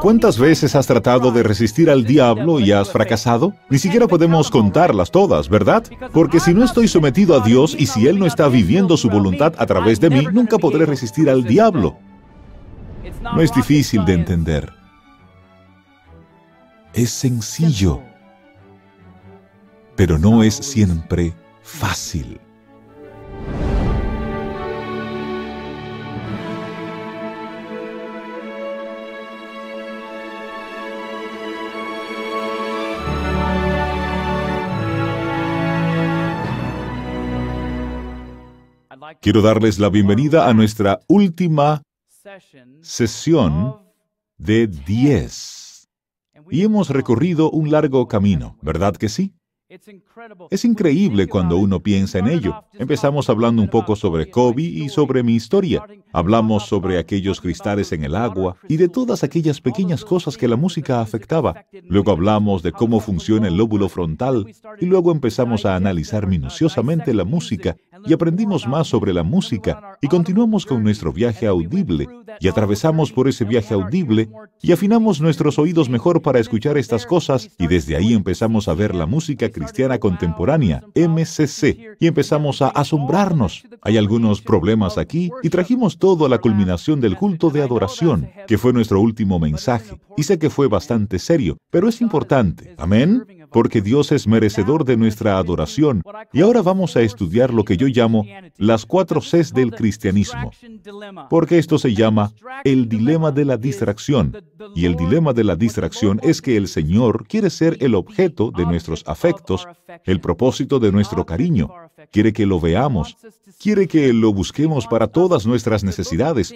¿Cuántas veces has tratado de resistir al diablo y has fracasado? Ni siquiera podemos contarlas todas, ¿verdad? Porque si no estoy sometido a Dios y si Él no está viviendo su voluntad a través de mí, nunca podré resistir al diablo. No es difícil de entender. Es sencillo, pero no es siempre fácil. Quiero darles la bienvenida a nuestra última sesión de 10. Y hemos recorrido un largo camino, ¿verdad que sí? Es increíble cuando uno piensa en ello. Empezamos hablando un poco sobre Kobe y sobre mi historia. Hablamos sobre aquellos cristales en el agua y de todas aquellas pequeñas cosas que la música afectaba. Luego hablamos de cómo funciona el lóbulo frontal y luego empezamos a analizar minuciosamente la música y aprendimos más sobre la música y continuamos con nuestro viaje audible y atravesamos por ese viaje audible y afinamos nuestros oídos mejor para escuchar estas cosas y desde ahí empezamos a ver la música cristiana contemporánea, MCC, y empezamos a asombrarnos. Hay algunos problemas aquí y trajimos todo a la culminación del culto de adoración, que fue nuestro último mensaje. Y sé que fue bastante serio, pero es importante. Amén porque Dios es merecedor de nuestra adoración. Y ahora vamos a estudiar lo que yo llamo las cuatro Cs del cristianismo, porque esto se llama el dilema de la distracción. Y el dilema de la distracción es que el Señor quiere ser el objeto de nuestros afectos, el propósito de nuestro cariño. Quiere que lo veamos, quiere que lo busquemos para todas nuestras necesidades.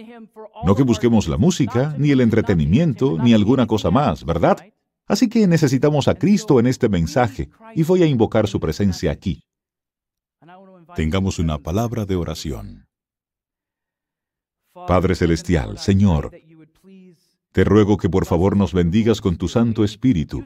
No que busquemos la música, ni el entretenimiento, ni alguna cosa más, ¿verdad? Así que necesitamos a Cristo en este mensaje y voy a invocar su presencia aquí. Tengamos una palabra de oración. Padre Celestial, Señor, te ruego que por favor nos bendigas con tu Santo Espíritu.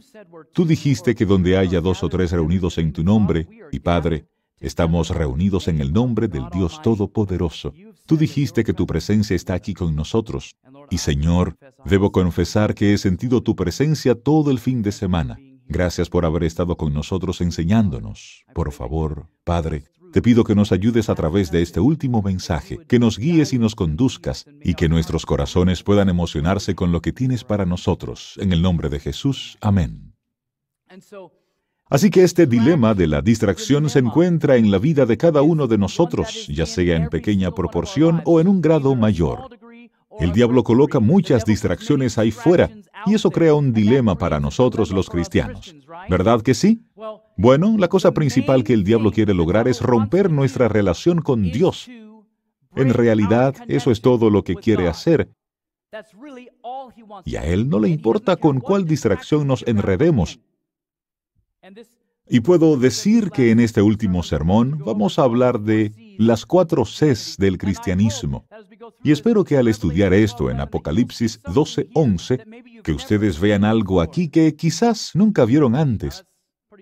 Tú dijiste que donde haya dos o tres reunidos en tu nombre, y Padre, estamos reunidos en el nombre del Dios Todopoderoso. Tú dijiste que tu presencia está aquí con nosotros. Y Señor, debo confesar que he sentido tu presencia todo el fin de semana. Gracias por haber estado con nosotros enseñándonos. Por favor, Padre, te pido que nos ayudes a través de este último mensaje, que nos guíes y nos conduzcas, y que nuestros corazones puedan emocionarse con lo que tienes para nosotros. En el nombre de Jesús. Amén. Así que este dilema de la distracción se encuentra en la vida de cada uno de nosotros, ya sea en pequeña proporción o en un grado mayor. El diablo coloca muchas distracciones ahí fuera y eso crea un dilema para nosotros los cristianos. ¿Verdad que sí? Bueno, la cosa principal que el diablo quiere lograr es romper nuestra relación con Dios. En realidad, eso es todo lo que quiere hacer. Y a él no le importa con cuál distracción nos enredemos. Y puedo decir que en este último sermón vamos a hablar de las cuatro Cs del cristianismo. Y espero que al estudiar esto en Apocalipsis 12:11, que ustedes vean algo aquí que quizás nunca vieron antes.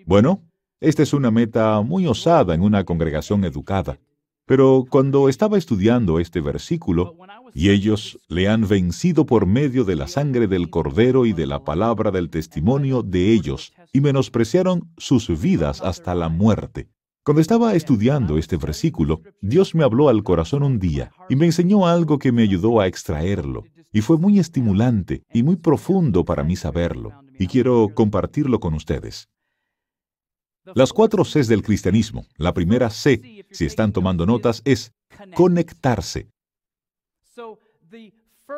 Bueno, esta es una meta muy osada en una congregación educada. Pero cuando estaba estudiando este versículo, y ellos le han vencido por medio de la sangre del cordero y de la palabra del testimonio de ellos, y menospreciaron sus vidas hasta la muerte. Cuando estaba estudiando este versículo, Dios me habló al corazón un día y me enseñó algo que me ayudó a extraerlo, y fue muy estimulante y muy profundo para mí saberlo, y quiero compartirlo con ustedes. Las cuatro Cs del cristianismo. La primera C, si están tomando notas, es conectarse.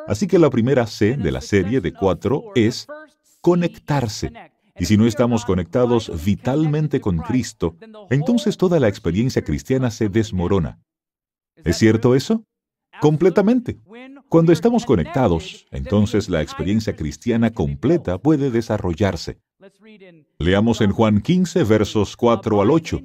Así que la primera C de la serie de cuatro es conectarse. Y si no estamos conectados vitalmente con Cristo, entonces toda la experiencia cristiana se desmorona. ¿Es cierto eso? Completamente. Cuando estamos conectados, entonces la experiencia cristiana completa puede desarrollarse. Leamos en Juan 15, versos 4 al 8.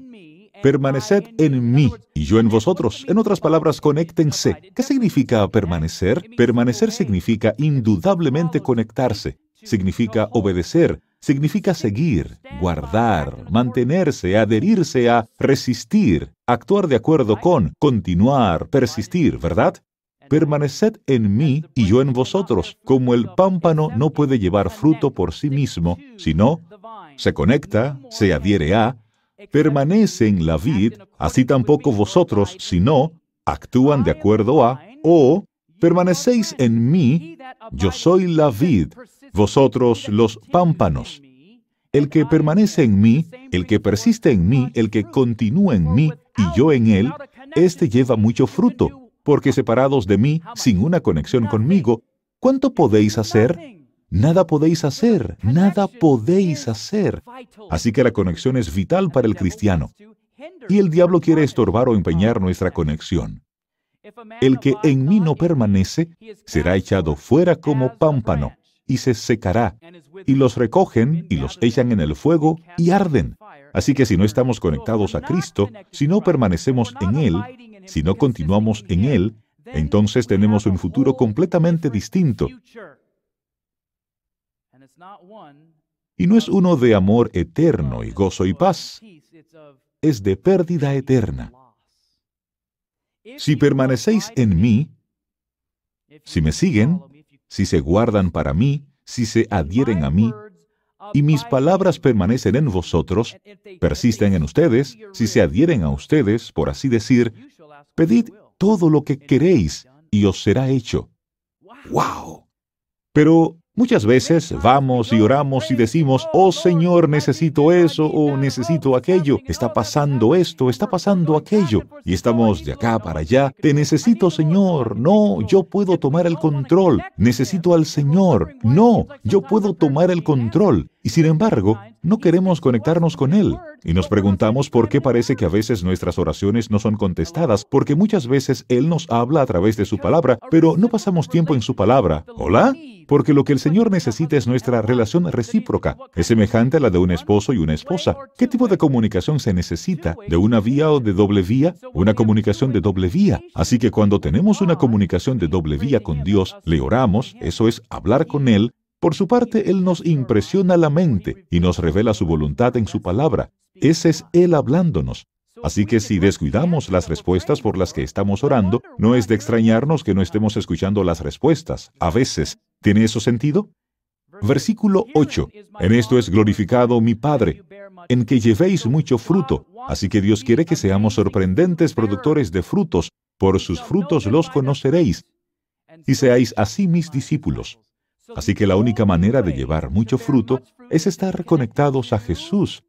Permaneced en mí y yo en vosotros. En otras palabras, conéctense. ¿Qué significa permanecer? Permanecer significa indudablemente conectarse. Significa obedecer, significa seguir, guardar, mantenerse, adherirse a, resistir, actuar de acuerdo con, continuar, persistir, ¿verdad? permaneced en mí y yo en vosotros, como el pámpano no puede llevar fruto por sí mismo, sino se conecta, se adhiere a, permanece en la vid, así tampoco vosotros, si no, actúan de acuerdo a, o permanecéis en mí, yo soy la vid, vosotros los pámpanos. El que permanece en mí, el que persiste en mí, el que continúa en mí y yo en él, éste lleva mucho fruto, porque separados de mí, sin una conexión conmigo, ¿cuánto podéis hacer? Nada podéis hacer, nada podéis hacer. Así que la conexión es vital para el cristiano. Y el diablo quiere estorbar o empeñar nuestra conexión. El que en mí no permanece será echado fuera como pámpano y se secará. Y los recogen y los echan en el fuego y arden. Así que si no estamos conectados a Cristo, si no permanecemos en Él, si no continuamos en Él, entonces tenemos un futuro completamente distinto. Y no es uno de amor eterno y gozo y paz, es de pérdida eterna. Si permanecéis en mí, si me siguen, si se guardan para mí, si se adhieren a mí, y mis palabras permanecen en vosotros, persisten en ustedes, si se adhieren a ustedes, por así decir, pedid todo lo que queréis y os será hecho. ¡Wow! Pero Muchas veces vamos y oramos y decimos, oh Señor, necesito eso o necesito aquello, está pasando esto, está pasando aquello, y estamos de acá para allá, te necesito Señor, no, yo puedo tomar el control, necesito al Señor, no, yo puedo tomar el control, y sin embargo, no queremos conectarnos con Él. Y nos preguntamos por qué parece que a veces nuestras oraciones no son contestadas, porque muchas veces Él nos habla a través de su palabra, pero no pasamos tiempo en su palabra. ¿Hola? Porque lo que el Señor necesita es nuestra relación recíproca. Es semejante a la de un esposo y una esposa. ¿Qué tipo de comunicación se necesita? ¿De una vía o de doble vía? Una comunicación de doble vía. Así que cuando tenemos una comunicación de doble vía con Dios, le oramos, eso es hablar con Él, por su parte, Él nos impresiona la mente y nos revela su voluntad en su palabra. Ese es Él hablándonos. Así que si descuidamos las respuestas por las que estamos orando, no es de extrañarnos que no estemos escuchando las respuestas. A veces, ¿tiene eso sentido? Versículo 8. En esto es glorificado mi Padre, en que llevéis mucho fruto. Así que Dios quiere que seamos sorprendentes productores de frutos. Por sus frutos los conoceréis. Y seáis así mis discípulos. Así que la única manera de llevar mucho fruto es estar conectados a Jesús,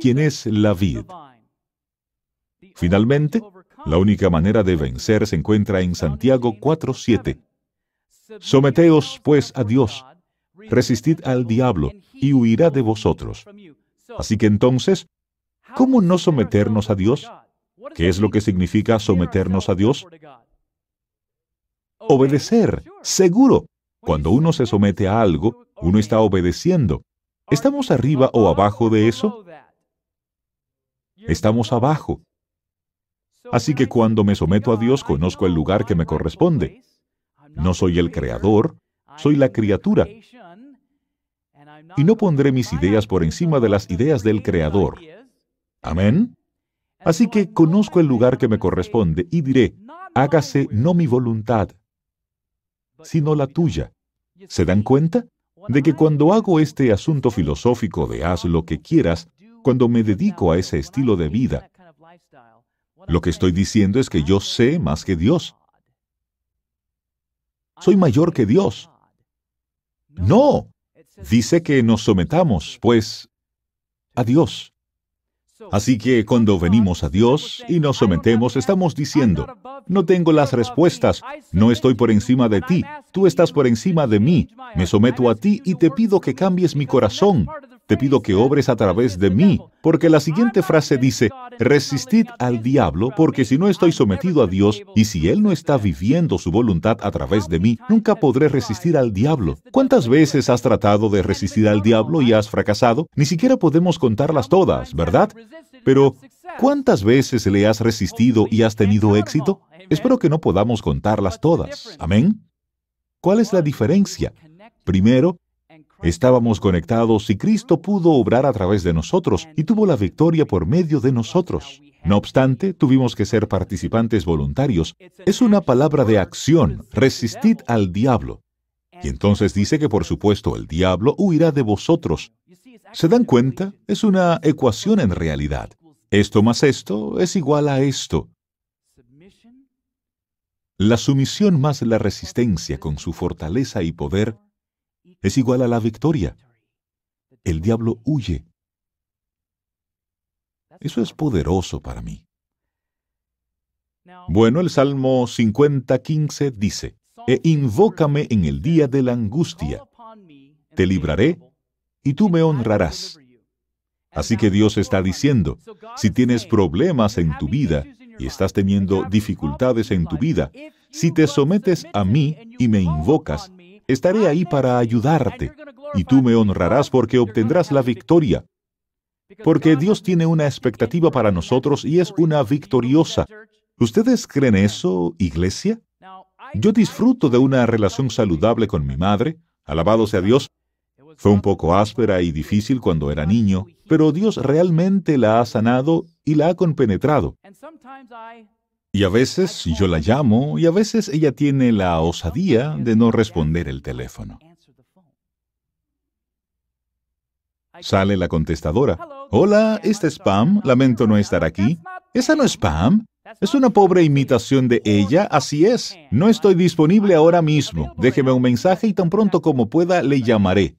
quien es la vid. Finalmente, la única manera de vencer se encuentra en Santiago 4:7. Someteos pues a Dios, resistid al diablo y huirá de vosotros. Así que entonces, ¿cómo no someternos a Dios? ¿Qué es lo que significa someternos a Dios? Obedecer, seguro. Cuando uno se somete a algo, uno está obedeciendo. ¿Estamos arriba o abajo de eso? Estamos abajo. Así que cuando me someto a Dios, conozco el lugar que me corresponde. No soy el creador, soy la criatura. Y no pondré mis ideas por encima de las ideas del creador. Amén. Así que conozco el lugar que me corresponde y diré, hágase no mi voluntad, sino la tuya. ¿Se dan cuenta? De que cuando hago este asunto filosófico de haz lo que quieras, cuando me dedico a ese estilo de vida, lo que estoy diciendo es que yo sé más que Dios. Soy mayor que Dios. No. Dice que nos sometamos, pues, a Dios. Así que cuando venimos a Dios y nos sometemos, estamos diciendo, no tengo las respuestas, no estoy por encima de ti, tú estás por encima de mí, me someto a ti y te pido que cambies mi corazón, te pido que obres a través de mí, porque la siguiente frase dice, resistid al diablo, porque si no estoy sometido a Dios y si Él no está viviendo su voluntad a través de mí, nunca podré resistir al diablo. ¿Cuántas veces has tratado de resistir al diablo y has fracasado? Ni siquiera podemos contarlas todas, ¿verdad? Pero, ¿cuántas veces le has resistido y has tenido éxito? Espero que no podamos contarlas todas. Amén. ¿Cuál es la diferencia? Primero, Estábamos conectados y Cristo pudo obrar a través de nosotros y tuvo la victoria por medio de nosotros. No obstante, tuvimos que ser participantes voluntarios. Es una palabra de acción. Resistid al diablo. Y entonces dice que por supuesto el diablo huirá de vosotros. ¿Se dan cuenta? Es una ecuación en realidad. Esto más esto es igual a esto. La sumisión más la resistencia con su fortaleza y poder es igual a la victoria. El diablo huye. Eso es poderoso para mí. Bueno, el Salmo 50:15 dice, E invócame en el día de la angustia. Te libraré y tú me honrarás. Así que Dios está diciendo, si tienes problemas en tu vida y estás teniendo dificultades en tu vida, si te sometes a mí y me invocas, estaré ahí para ayudarte y tú me honrarás porque obtendrás la victoria. Porque Dios tiene una expectativa para nosotros y es una victoriosa. ¿Ustedes creen eso, iglesia? Yo disfruto de una relación saludable con mi madre, alabado sea Dios. Fue un poco áspera y difícil cuando era niño, pero Dios realmente la ha sanado y la ha compenetrado. Y a veces yo la llamo y a veces ella tiene la osadía de no responder el teléfono. Sale la contestadora. Hola, ¿este es spam? Lamento no estar aquí. ¿Esa no es spam? Es una pobre imitación de ella, así es. No estoy disponible ahora mismo. Déjeme un mensaje y tan pronto como pueda le llamaré.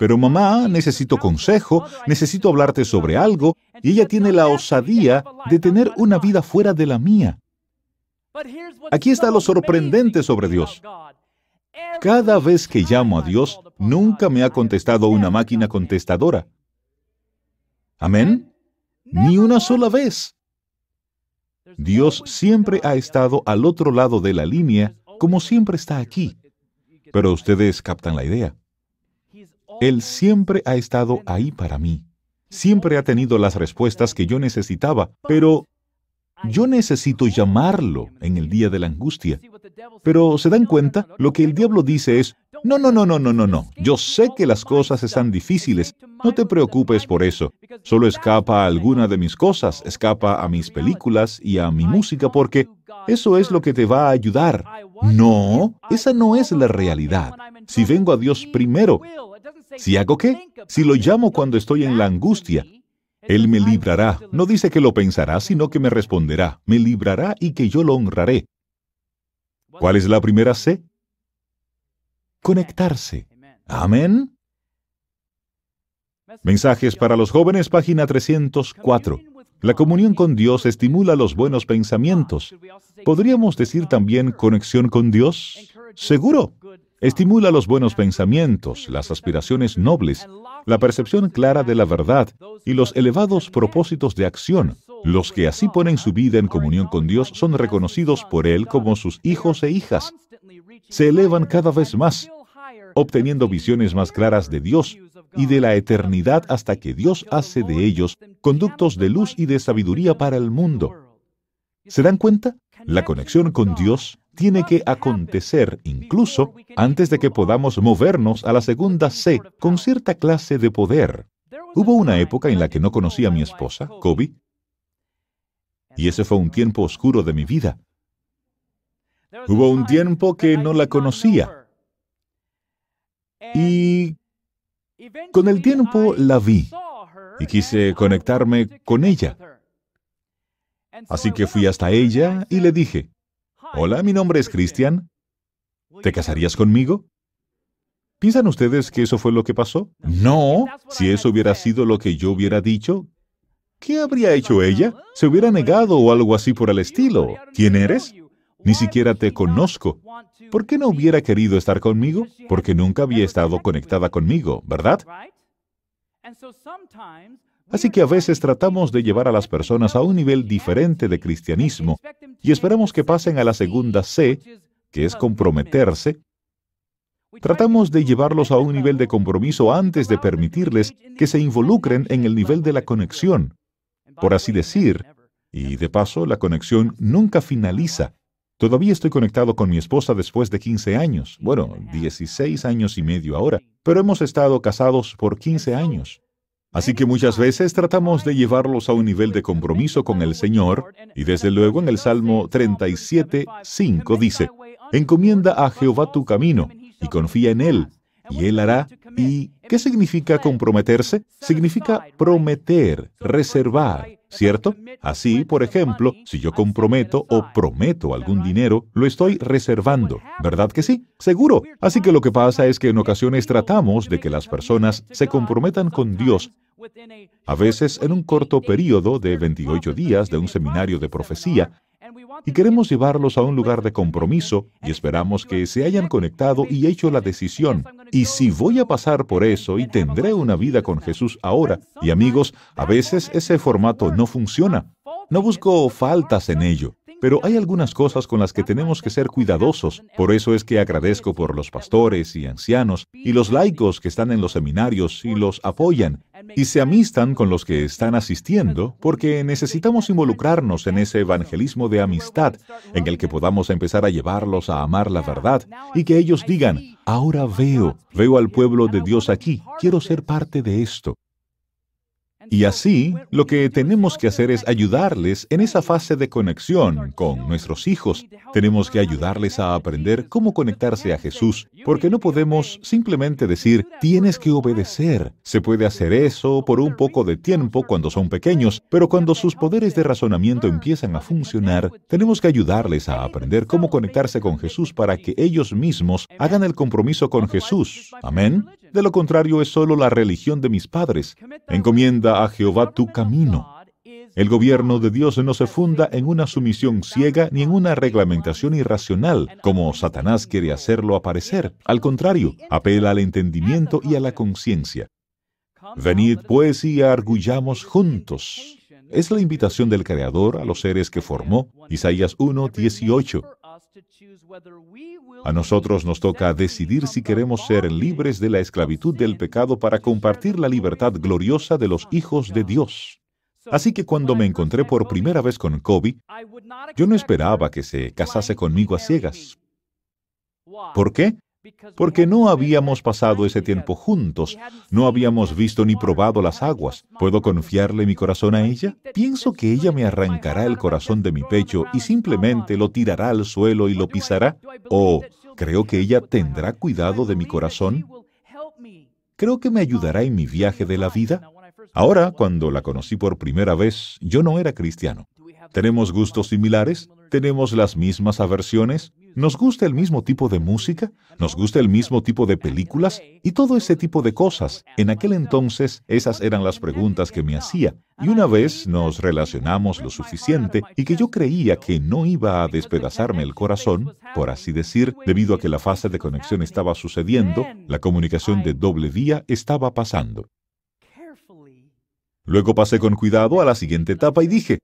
Pero mamá, necesito consejo, necesito hablarte sobre algo, y ella tiene la osadía de tener una vida fuera de la mía. Aquí está lo sorprendente sobre Dios. Cada vez que llamo a Dios, nunca me ha contestado una máquina contestadora. Amén. Ni una sola vez. Dios siempre ha estado al otro lado de la línea, como siempre está aquí. Pero ustedes captan la idea. Él siempre ha estado ahí para mí. Siempre ha tenido las respuestas que yo necesitaba, pero yo necesito llamarlo en el día de la angustia. Pero ¿se dan cuenta? Lo que el diablo dice es, no, no, no, no, no, no, no. Yo sé que las cosas están difíciles. No te preocupes por eso. Solo escapa a alguna de mis cosas, escapa a mis películas y a mi música porque eso es lo que te va a ayudar. No, esa no es la realidad. Si vengo a Dios primero, si hago qué? Si lo llamo cuando estoy en la angustia, él me librará. No dice que lo pensará, sino que me responderá. Me librará y que yo lo honraré. ¿Cuál es la primera C? Conectarse. Amén. Mensajes para los jóvenes, página 304. La comunión con Dios estimula los buenos pensamientos. ¿Podríamos decir también conexión con Dios? Seguro. Estimula los buenos pensamientos, las aspiraciones nobles, la percepción clara de la verdad y los elevados propósitos de acción. Los que así ponen su vida en comunión con Dios son reconocidos por Él como sus hijos e hijas. Se elevan cada vez más, obteniendo visiones más claras de Dios y de la eternidad hasta que Dios hace de ellos conductos de luz y de sabiduría para el mundo. ¿Se dan cuenta? La conexión con Dios tiene que acontecer incluso antes de que podamos movernos a la segunda C con cierta clase de poder. Hubo una época en la que no conocía a mi esposa, Kobe, y ese fue un tiempo oscuro de mi vida. Hubo un tiempo que no la conocía. Y con el tiempo la vi y quise conectarme con ella. Así que fui hasta ella y le dije, Hola, mi nombre es Cristian. ¿Te casarías conmigo? ¿Piensan ustedes que eso fue lo que pasó? No, si eso hubiera sido lo que yo hubiera dicho, ¿qué habría hecho ella? Se hubiera negado o algo así por el estilo. ¿Quién eres? Ni siquiera te conozco. ¿Por qué no hubiera querido estar conmigo? Porque nunca había estado conectada conmigo, ¿verdad? Así que a veces tratamos de llevar a las personas a un nivel diferente de cristianismo y esperamos que pasen a la segunda C, que es comprometerse. Tratamos de llevarlos a un nivel de compromiso antes de permitirles que se involucren en el nivel de la conexión, por así decir, y de paso la conexión nunca finaliza. Todavía estoy conectado con mi esposa después de 15 años, bueno, 16 años y medio ahora, pero hemos estado casados por 15 años. Así que muchas veces tratamos de llevarlos a un nivel de compromiso con el Señor, y desde luego en el Salmo 37, 5 dice, Encomienda a Jehová tu camino, y confía en Él, y Él hará. ¿Y qué significa comprometerse? Significa prometer, reservar, ¿cierto? Así, por ejemplo, si yo comprometo o prometo algún dinero, lo estoy reservando, ¿verdad que sí? Seguro. Así que lo que pasa es que en ocasiones tratamos de que las personas se comprometan con Dios a veces en un corto periodo de 28 días de un seminario de profecía, y queremos llevarlos a un lugar de compromiso y esperamos que se hayan conectado y hecho la decisión. Y si voy a pasar por eso y tendré una vida con Jesús ahora, y amigos, a veces ese formato no funciona. No busco faltas en ello, pero hay algunas cosas con las que tenemos que ser cuidadosos. Por eso es que agradezco por los pastores y ancianos y los laicos que están en los seminarios y los apoyan y se amistan con los que están asistiendo, porque necesitamos involucrarnos en ese evangelismo de amistad en el que podamos empezar a llevarlos a amar la verdad y que ellos digan, ahora veo, veo al pueblo de Dios aquí, quiero ser parte de esto. Y así, lo que tenemos que hacer es ayudarles en esa fase de conexión con nuestros hijos. Tenemos que ayudarles a aprender cómo conectarse a Jesús, porque no podemos simplemente decir, tienes que obedecer. Se puede hacer eso por un poco de tiempo cuando son pequeños, pero cuando sus poderes de razonamiento empiezan a funcionar, tenemos que ayudarles a aprender cómo conectarse con Jesús para que ellos mismos hagan el compromiso con Jesús. Amén. De lo contrario es solo la religión de mis padres. Encomienda a Jehová tu camino. El gobierno de Dios no se funda en una sumisión ciega ni en una reglamentación irracional, como Satanás quiere hacerlo aparecer. Al contrario, apela al entendimiento y a la conciencia. Venid pues y argullamos juntos. Es la invitación del Creador a los seres que formó, Isaías 1, 18. A nosotros nos toca decidir si queremos ser libres de la esclavitud del pecado para compartir la libertad gloriosa de los hijos de Dios. Así que cuando me encontré por primera vez con Kobe, yo no esperaba que se casase conmigo a ciegas. ¿Por qué? Porque no habíamos pasado ese tiempo juntos, no habíamos visto ni probado las aguas. ¿Puedo confiarle mi corazón a ella? Pienso que ella me arrancará el corazón de mi pecho y simplemente lo tirará al suelo y lo pisará. ¿O creo que ella tendrá cuidado de mi corazón? ¿Creo que me ayudará en mi viaje de la vida? Ahora, cuando la conocí por primera vez, yo no era cristiano. ¿Tenemos gustos similares? ¿Tenemos las mismas aversiones? ¿Nos gusta el mismo tipo de música? ¿Nos gusta el mismo tipo de películas? Y todo ese tipo de cosas. En aquel entonces, esas eran las preguntas que me hacía. Y una vez nos relacionamos lo suficiente y que yo creía que no iba a despedazarme el corazón, por así decir, debido a que la fase de conexión estaba sucediendo, la comunicación de doble vía estaba pasando. Luego pasé con cuidado a la siguiente etapa y dije,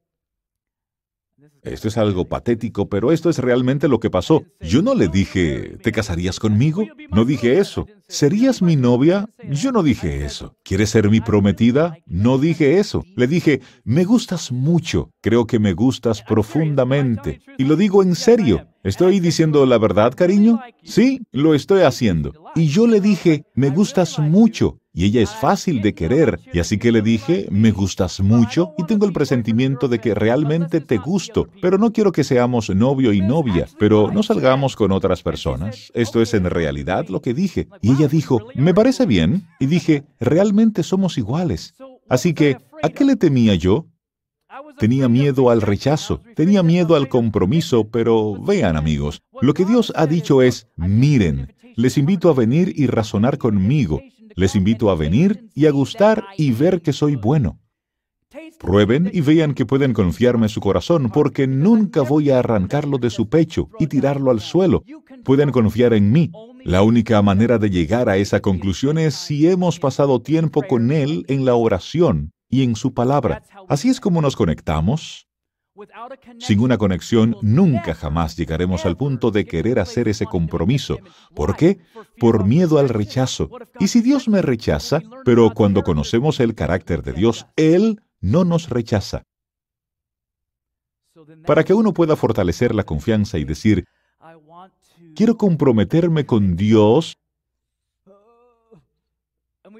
esto es algo patético, pero esto es realmente lo que pasó. Yo no le dije, ¿te casarías conmigo? No dije eso. ¿Serías mi novia? Yo no dije eso. ¿Quieres ser mi prometida? No dije eso. Le dije, me gustas mucho. Creo que me gustas profundamente. Y lo digo en serio. ¿Estoy diciendo la verdad, cariño? Sí, lo estoy haciendo. Y yo le dije, me gustas mucho y ella es fácil de querer. Y así que le dije, me gustas mucho y tengo el presentimiento de que realmente te gusto, pero no quiero que seamos novio y novia, pero no salgamos con otras personas. Esto es en realidad lo que dije. Y ella dijo, me parece bien. Y dije, realmente somos iguales. Así que, ¿a qué le temía yo? Tenía miedo al rechazo, tenía miedo al compromiso, pero vean amigos, lo que Dios ha dicho es, miren, les invito a venir y razonar conmigo, les invito a venir y a gustar y ver que soy bueno. Prueben y vean que pueden confiarme su corazón, porque nunca voy a arrancarlo de su pecho y tirarlo al suelo. Pueden confiar en mí. La única manera de llegar a esa conclusión es si hemos pasado tiempo con Él en la oración y en su palabra. Así es como nos conectamos sin una conexión, nunca jamás llegaremos al punto de querer hacer ese compromiso. ¿Por qué? Por miedo al rechazo. ¿Y si Dios me rechaza? Pero cuando conocemos el carácter de Dios, Él no nos rechaza. Para que uno pueda fortalecer la confianza y decir, quiero comprometerme con Dios,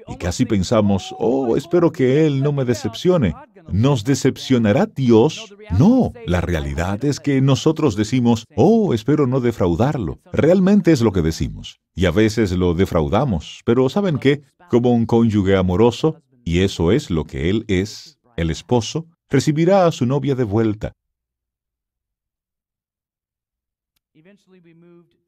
y casi pensamos, oh, espero que Él no me decepcione. ¿Nos decepcionará Dios? No, la realidad es que nosotros decimos, oh, espero no defraudarlo. Realmente es lo que decimos. Y a veces lo defraudamos, pero ¿saben qué? Como un cónyuge amoroso, y eso es lo que Él es, el esposo, recibirá a su novia de vuelta.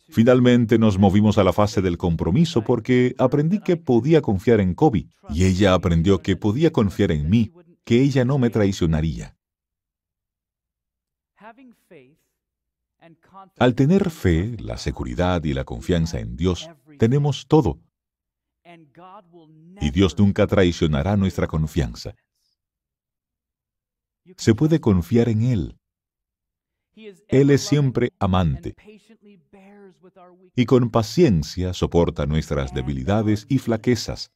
Finalmente nos movimos a la fase del compromiso porque aprendí que podía confiar en Kobe y ella aprendió que podía confiar en mí, que ella no me traicionaría. Al tener fe, la seguridad y la confianza en Dios, tenemos todo. Y Dios nunca traicionará nuestra confianza. Se puede confiar en Él. Él es siempre amante y con paciencia soporta nuestras debilidades y flaquezas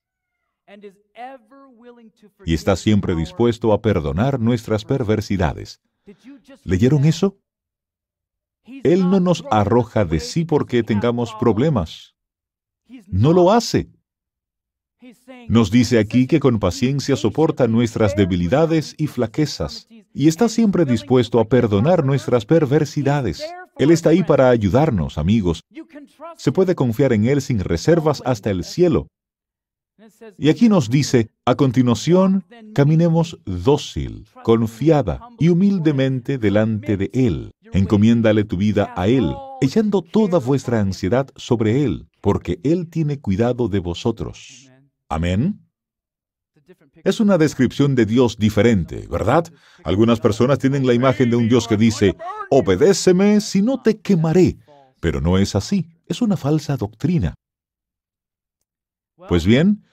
y está siempre dispuesto a perdonar nuestras perversidades. ¿Leyeron eso? Él no nos arroja de sí porque tengamos problemas. No lo hace. Nos dice aquí que con paciencia soporta nuestras debilidades y flaquezas y está siempre dispuesto a perdonar nuestras perversidades. Él está ahí para ayudarnos, amigos. Se puede confiar en Él sin reservas hasta el cielo. Y aquí nos dice, a continuación, caminemos dócil, confiada y humildemente delante de Él. Encomiéndale tu vida a Él, echando toda vuestra ansiedad sobre Él, porque Él tiene cuidado de vosotros. Amén. Es una descripción de Dios diferente, ¿verdad? Algunas personas tienen la imagen de un Dios que dice, obedéceme, si no te quemaré. Pero no es así, es una falsa doctrina. Pues bien,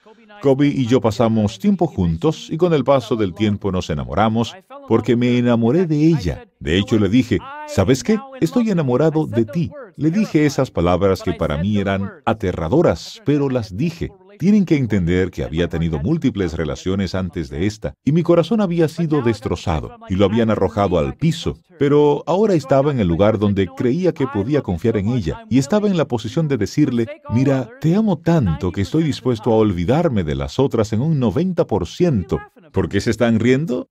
Kobe y yo pasamos tiempo juntos y con el paso del tiempo nos enamoramos porque me enamoré de ella. De hecho, le dije, ¿sabes qué? Estoy enamorado de ti. Le dije esas palabras que para mí eran aterradoras, pero las dije. Tienen que entender que había tenido múltiples relaciones antes de esta, y mi corazón había sido destrozado, y lo habían arrojado al piso, pero ahora estaba en el lugar donde creía que podía confiar en ella, y estaba en la posición de decirle, mira, te amo tanto que estoy dispuesto a olvidarme de las otras en un 90%. ¿Por qué se están riendo?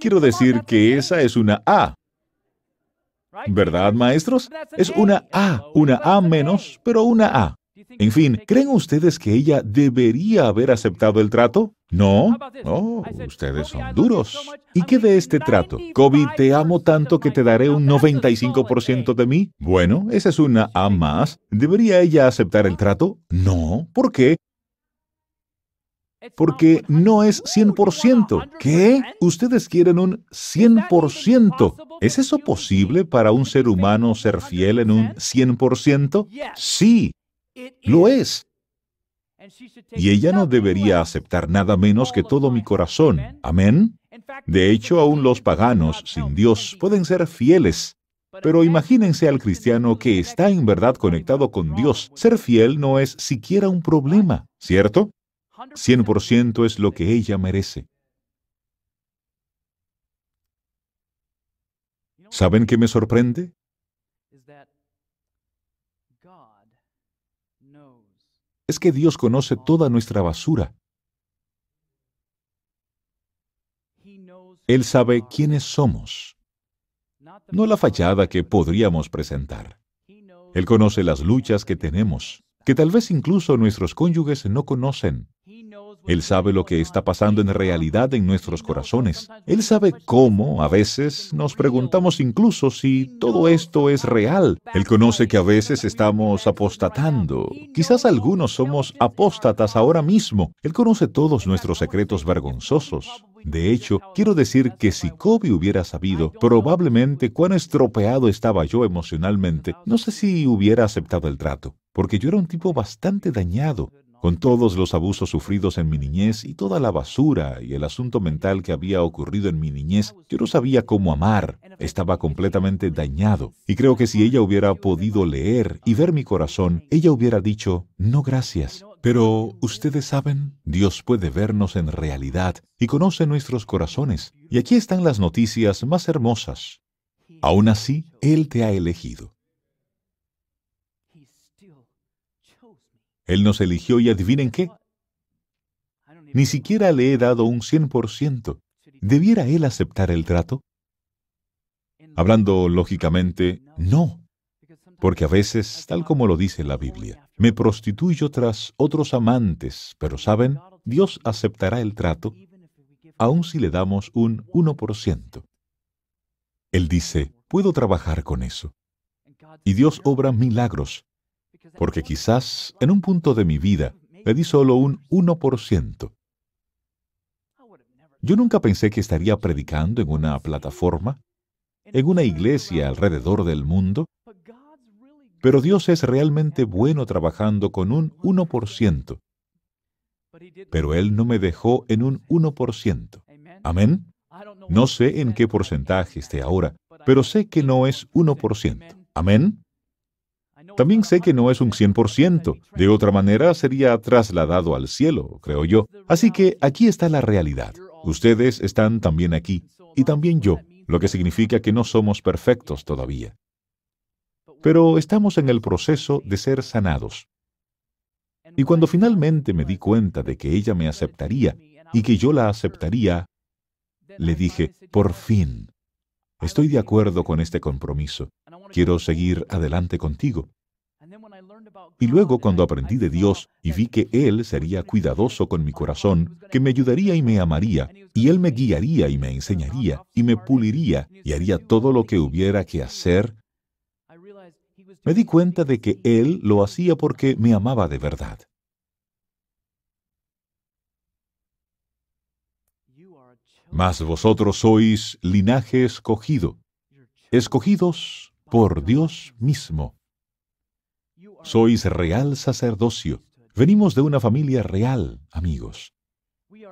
Quiero decir que esa es una A. ¿Verdad, maestros? Es una A, una A menos, pero una A. En fin, ¿creen ustedes que ella debería haber aceptado el trato? No. Oh, ustedes son duros. ¿Y qué de este trato? Kobe, te amo tanto que te daré un 95% de mí. Bueno, esa es una A más. ¿Debería ella aceptar el trato? No. ¿Por qué? Porque no es 100%. ¿Qué? Ustedes quieren un 100%. ¿Es eso posible para un ser humano ser fiel en un 100%? Sí. Lo es. Y ella no debería aceptar nada menos que todo mi corazón. Amén. De hecho, aún los paganos, sin Dios, pueden ser fieles. Pero imagínense al cristiano que está en verdad conectado con Dios. Ser fiel no es siquiera un problema, ¿cierto? 100% es lo que ella merece. ¿Saben qué me sorprende? Es que Dios conoce toda nuestra basura. Él sabe quiénes somos, no la fachada que podríamos presentar. Él conoce las luchas que tenemos, que tal vez incluso nuestros cónyuges no conocen. Él sabe lo que está pasando en realidad en nuestros corazones. Él sabe cómo, a veces, nos preguntamos incluso si todo esto es real. Él conoce que a veces estamos apostatando. Quizás algunos somos apóstatas ahora mismo. Él conoce todos nuestros secretos vergonzosos. De hecho, quiero decir que si Kobe hubiera sabido probablemente cuán estropeado estaba yo emocionalmente, no sé si hubiera aceptado el trato, porque yo era un tipo bastante dañado con todos los abusos sufridos en mi niñez y toda la basura y el asunto mental que había ocurrido en mi niñez, yo no sabía cómo amar, estaba completamente dañado. Y creo que si ella hubiera podido leer y ver mi corazón, ella hubiera dicho, no gracias. Pero ustedes saben, Dios puede vernos en realidad y conoce nuestros corazones. Y aquí están las noticias más hermosas. Aún así, Él te ha elegido. Él nos eligió y adivinen qué. Ni siquiera le he dado un 100%. ¿Debiera él aceptar el trato? Hablando lógicamente, no. Porque a veces, tal como lo dice la Biblia, me prostituyo tras otros amantes, pero saben, Dios aceptará el trato, aun si le damos un 1%. Él dice, puedo trabajar con eso. Y Dios obra milagros, porque quizás en un punto de mi vida le di solo un 1%. Yo nunca pensé que estaría predicando en una plataforma, en una iglesia alrededor del mundo, pero Dios es realmente bueno trabajando con un 1%. Pero Él no me dejó en un 1%. Amén. No sé en qué porcentaje esté ahora, pero sé que no es 1%. Amén. También sé que no es un 100%. De otra manera sería trasladado al cielo, creo yo. Así que aquí está la realidad. Ustedes están también aquí, y también yo, lo que significa que no somos perfectos todavía pero estamos en el proceso de ser sanados. Y cuando finalmente me di cuenta de que ella me aceptaría y que yo la aceptaría, le dije, por fin, estoy de acuerdo con este compromiso, quiero seguir adelante contigo. Y luego cuando aprendí de Dios y vi que Él sería cuidadoso con mi corazón, que me ayudaría y me amaría, y Él me guiaría y me enseñaría, y me puliría, y haría todo lo que hubiera que hacer, me di cuenta de que Él lo hacía porque me amaba de verdad. Mas vosotros sois linaje escogido, escogidos por Dios mismo. Sois real sacerdocio. Venimos de una familia real, amigos.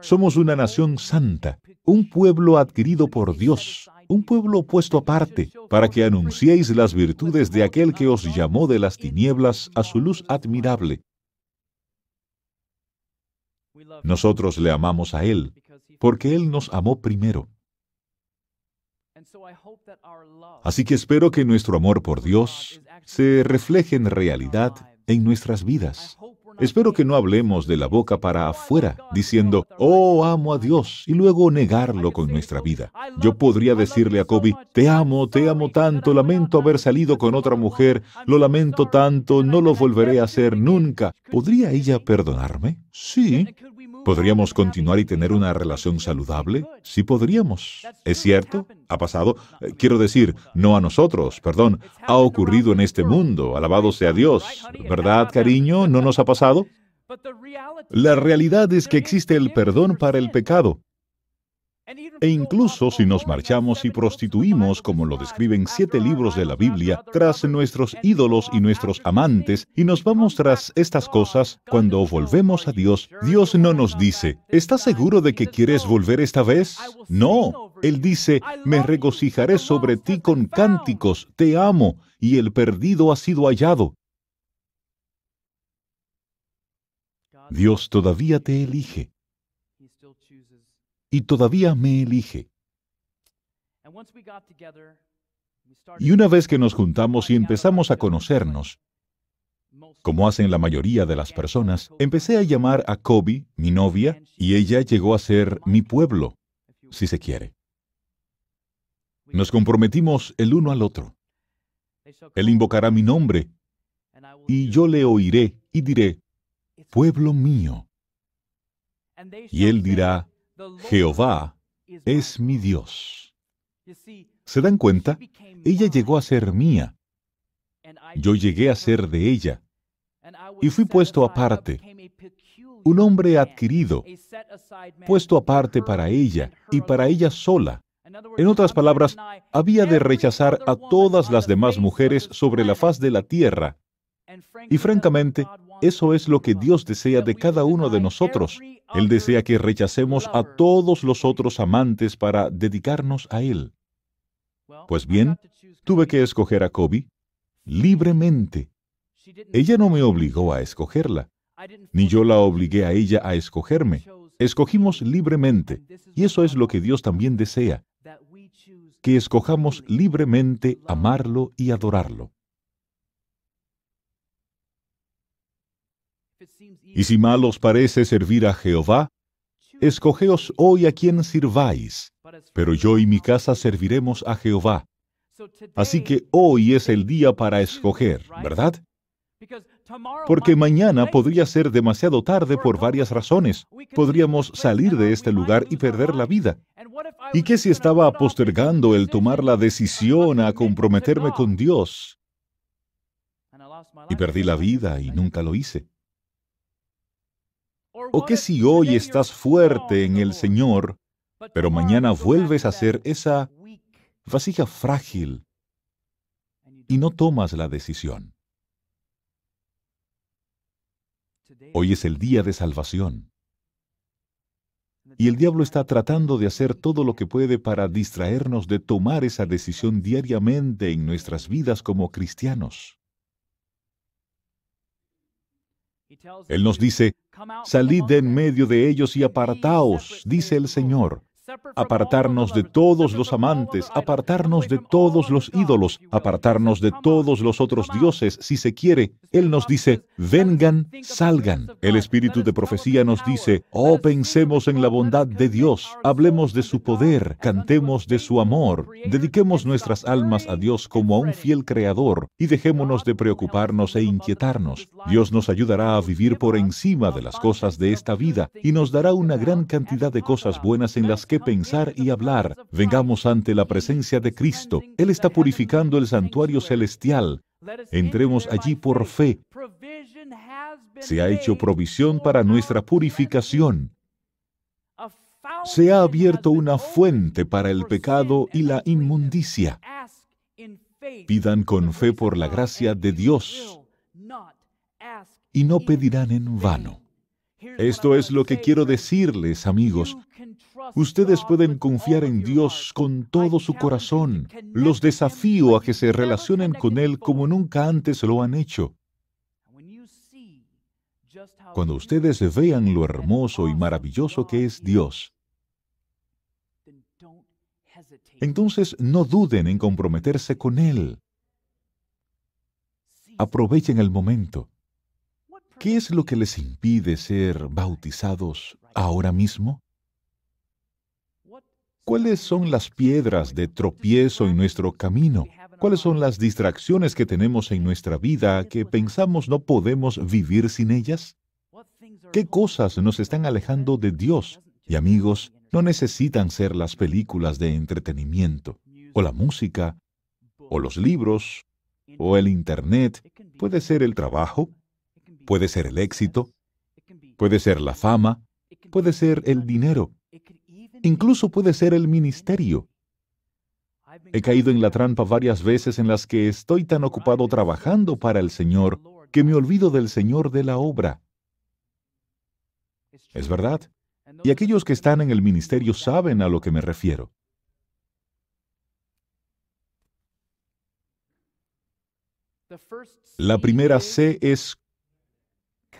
Somos una nación santa, un pueblo adquirido por Dios, un pueblo puesto aparte, para que anunciéis las virtudes de aquel que os llamó de las tinieblas a su luz admirable. Nosotros le amamos a Él, porque Él nos amó primero. Así que espero que nuestro amor por Dios se refleje en realidad en nuestras vidas. Espero que no hablemos de la boca para afuera, diciendo, oh, amo a Dios, y luego negarlo con nuestra vida. Yo podría decirle a Kobe, te amo, te amo tanto, lamento haber salido con otra mujer, lo lamento tanto, no lo volveré a hacer nunca. ¿Podría ella perdonarme? Sí. ¿Podríamos continuar y tener una relación saludable? Sí podríamos. ¿Es cierto? ¿Ha pasado? Eh, quiero decir, no a nosotros, perdón. Ha ocurrido en este mundo, alabado sea Dios. ¿Verdad, cariño? ¿No nos ha pasado? La realidad es que existe el perdón para el pecado. E incluso si nos marchamos y prostituimos, como lo describen siete libros de la Biblia, tras nuestros ídolos y nuestros amantes, y nos vamos tras estas cosas, cuando volvemos a Dios, Dios no nos dice, ¿estás seguro de que quieres volver esta vez? No, Él dice, me regocijaré sobre ti con cánticos, te amo, y el perdido ha sido hallado. Dios todavía te elige y todavía me elige. Y una vez que nos juntamos y empezamos a conocernos, como hacen la mayoría de las personas, empecé a llamar a Kobe, mi novia, y ella llegó a ser mi pueblo, si se quiere. Nos comprometimos el uno al otro. Él invocará mi nombre, y yo le oiré y diré, pueblo mío. Y él dirá, Jehová es mi Dios. ¿Se dan cuenta? Ella llegó a ser mía. Yo llegué a ser de ella. Y fui puesto aparte, un hombre adquirido, puesto aparte para ella y para ella sola. En otras palabras, había de rechazar a todas las demás mujeres sobre la faz de la tierra. Y francamente, eso es lo que Dios desea de cada uno de nosotros, él desea que rechacemos a todos los otros amantes para dedicarnos a Él. Pues bien, tuve que escoger a Kobe libremente. Ella no me obligó a escogerla, ni yo la obligué a ella a escogerme. Escogimos libremente, y eso es lo que Dios también desea, que escojamos libremente amarlo y adorarlo. Y si mal os parece servir a Jehová, escogeos hoy a quien sirváis, pero yo y mi casa serviremos a Jehová. Así que hoy es el día para escoger, ¿verdad? Porque mañana podría ser demasiado tarde por varias razones. Podríamos salir de este lugar y perder la vida. ¿Y qué si estaba postergando el tomar la decisión a comprometerme con Dios? Y perdí la vida y nunca lo hice. ¿O qué si hoy estás fuerte en el Señor, pero mañana vuelves a ser esa vasija frágil y no tomas la decisión? Hoy es el día de salvación. Y el diablo está tratando de hacer todo lo que puede para distraernos de tomar esa decisión diariamente en nuestras vidas como cristianos. Él nos dice, salid de en medio de ellos y apartaos, dice el Señor, apartarnos de todos los amantes, apartarnos de todos los ídolos, apartarnos de todos los otros dioses, si se quiere. Él nos dice, vengan, salgan. El espíritu de profecía nos dice, oh, pensemos en la bondad de Dios, hablemos de su poder, cantemos de su amor, dediquemos nuestras almas a Dios como a un fiel creador y dejémonos de preocuparnos e inquietarnos. Dios nos ayudará a vivir por encima de las cosas de esta vida y nos dará una gran cantidad de cosas buenas en las que pensar y hablar. Vengamos ante la presencia de Cristo. Él está purificando el santuario celestial. Entremos allí por fe. Se ha hecho provisión para nuestra purificación. Se ha abierto una fuente para el pecado y la inmundicia. Pidan con fe por la gracia de Dios y no pedirán en vano. Esto es lo que quiero decirles, amigos. Ustedes pueden confiar en Dios con todo su corazón. Los desafío a que se relacionen con Él como nunca antes lo han hecho. Cuando ustedes vean lo hermoso y maravilloso que es Dios, entonces no duden en comprometerse con Él. Aprovechen el momento. ¿Qué es lo que les impide ser bautizados ahora mismo? ¿Cuáles son las piedras de tropiezo en nuestro camino? ¿Cuáles son las distracciones que tenemos en nuestra vida que pensamos no podemos vivir sin ellas? ¿Qué cosas nos están alejando de Dios? Y amigos, no necesitan ser las películas de entretenimiento, o la música, o los libros, o el Internet. Puede ser el trabajo, puede ser el éxito, puede ser la fama, puede ser el dinero. Incluso puede ser el ministerio. He caído en la trampa varias veces en las que estoy tan ocupado trabajando para el Señor que me olvido del Señor de la obra. Es verdad. Y aquellos que están en el ministerio saben a lo que me refiero. La primera C es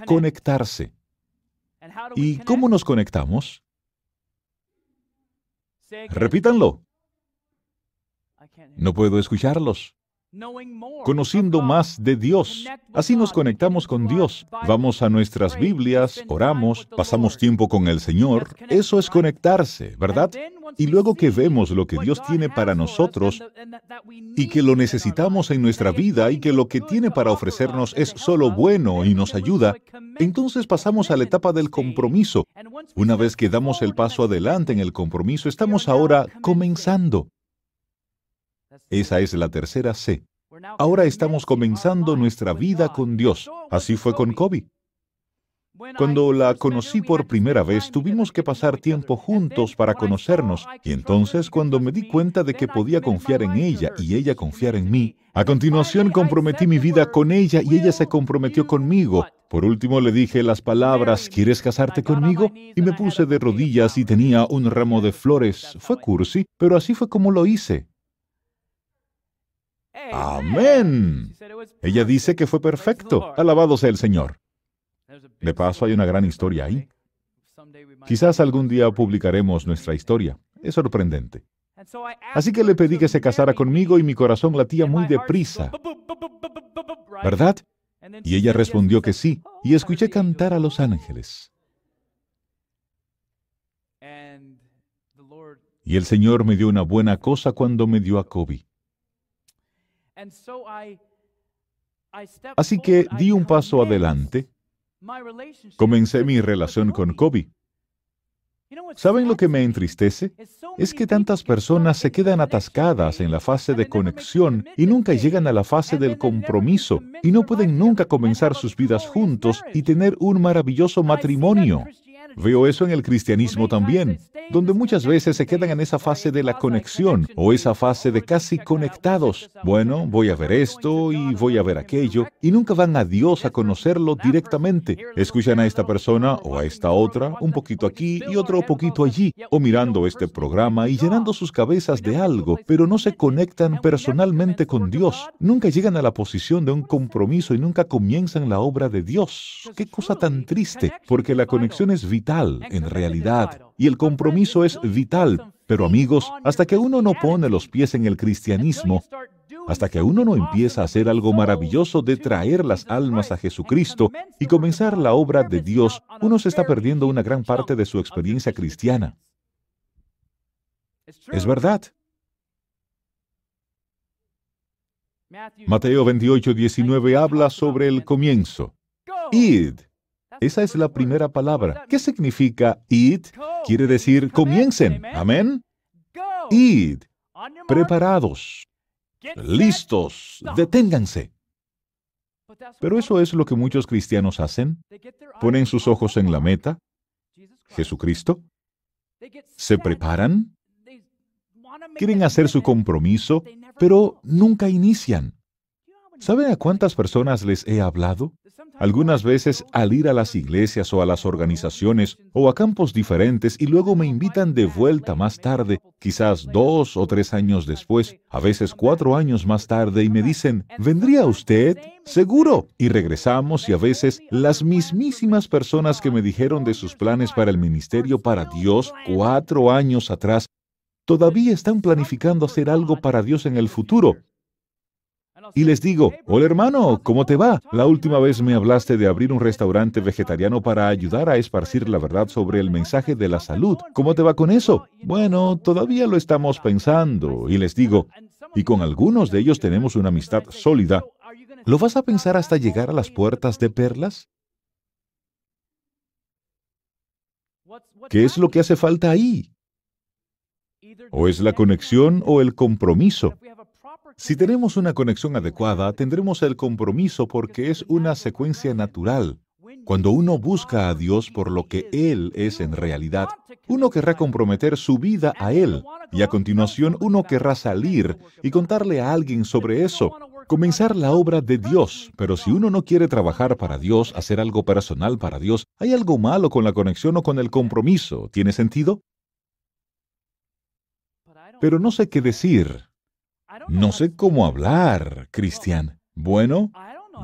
conectarse. ¿Y cómo nos conectamos? Repítanlo. No puedo escucharlos. Conociendo más de Dios. Así nos conectamos con Dios. Vamos a nuestras Biblias, oramos, pasamos tiempo con el Señor. Eso es conectarse, ¿verdad? Y luego que vemos lo que Dios tiene para nosotros y que lo necesitamos en nuestra vida y que lo que tiene para ofrecernos es solo bueno y nos ayuda, entonces pasamos a la etapa del compromiso. Una vez que damos el paso adelante en el compromiso, estamos ahora comenzando. Esa es la tercera C. Ahora estamos comenzando nuestra vida con Dios. Así fue con Kobe. Cuando la conocí por primera vez, tuvimos que pasar tiempo juntos para conocernos, y entonces cuando me di cuenta de que podía confiar en ella y ella confiar en mí, a continuación comprometí mi vida con ella y ella se comprometió conmigo. Por último le dije las palabras, ¿quieres casarte conmigo? Y me puse de rodillas y tenía un ramo de flores. Fue cursi, pero así fue como lo hice. Amén. Ella dice que fue perfecto. Alabado sea el Señor. De paso, hay una gran historia ahí. Quizás algún día publicaremos nuestra historia. Es sorprendente. Así que le pedí que se casara conmigo y mi corazón latía muy deprisa. ¿Verdad? Y ella respondió que sí, y escuché cantar a los ángeles. Y el Señor me dio una buena cosa cuando me dio a Kobe. Así que di un paso adelante. Comencé mi relación con Kobe. ¿Saben lo que me entristece? Es que tantas personas se quedan atascadas en la fase de conexión y nunca llegan a la fase del compromiso y no pueden nunca comenzar sus vidas juntos y tener un maravilloso matrimonio. Veo eso en el cristianismo también, donde muchas veces se quedan en esa fase de la conexión o esa fase de casi conectados. Bueno, voy a ver esto y voy a ver aquello, y nunca van a Dios a conocerlo directamente. Escuchan a esta persona o a esta otra, un poquito aquí y otro poquito allí, o mirando este programa y llenando sus cabezas de algo, pero no se conectan personalmente con Dios. Nunca llegan a la posición de un compromiso y nunca comienzan la obra de Dios. Qué cosa tan triste, porque la conexión es vital en realidad, y el compromiso es vital. Pero amigos, hasta que uno no pone los pies en el cristianismo, hasta que uno no empieza a hacer algo maravilloso de traer las almas a Jesucristo y comenzar la obra de Dios, uno se está perdiendo una gran parte de su experiencia cristiana. Es verdad. Mateo 28, 19 habla sobre el comienzo. Id esa es la primera palabra. ¿Qué significa id? Quiere decir comiencen. Amén. Id. Preparados. Listos. Deténganse. Pero eso es lo que muchos cristianos hacen. Ponen sus ojos en la meta, Jesucristo. Se preparan. Quieren hacer su compromiso, pero nunca inician. ¿Saben a cuántas personas les he hablado? Algunas veces al ir a las iglesias o a las organizaciones o a campos diferentes y luego me invitan de vuelta más tarde, quizás dos o tres años después, a veces cuatro años más tarde y me dicen, ¿vendría usted? Seguro. Y regresamos y a veces las mismísimas personas que me dijeron de sus planes para el ministerio para Dios cuatro años atrás, todavía están planificando hacer algo para Dios en el futuro y les digo, hola hermano, ¿cómo te va? La última vez me hablaste de abrir un restaurante vegetariano para ayudar a esparcir la verdad sobre el mensaje de la salud. ¿Cómo te va con eso? Bueno, todavía lo estamos pensando. Y les digo, y con algunos de ellos tenemos una amistad sólida. ¿Lo vas a pensar hasta llegar a las puertas de perlas? ¿Qué es lo que hace falta ahí? ¿O es la conexión o el compromiso? Si tenemos una conexión adecuada, tendremos el compromiso porque es una secuencia natural. Cuando uno busca a Dios por lo que Él es en realidad, uno querrá comprometer su vida a Él y a continuación uno querrá salir y contarle a alguien sobre eso, comenzar la obra de Dios. Pero si uno no quiere trabajar para Dios, hacer algo personal para Dios, ¿hay algo malo con la conexión o con el compromiso? ¿Tiene sentido? Pero no sé qué decir. No sé cómo hablar, Cristian. Bueno,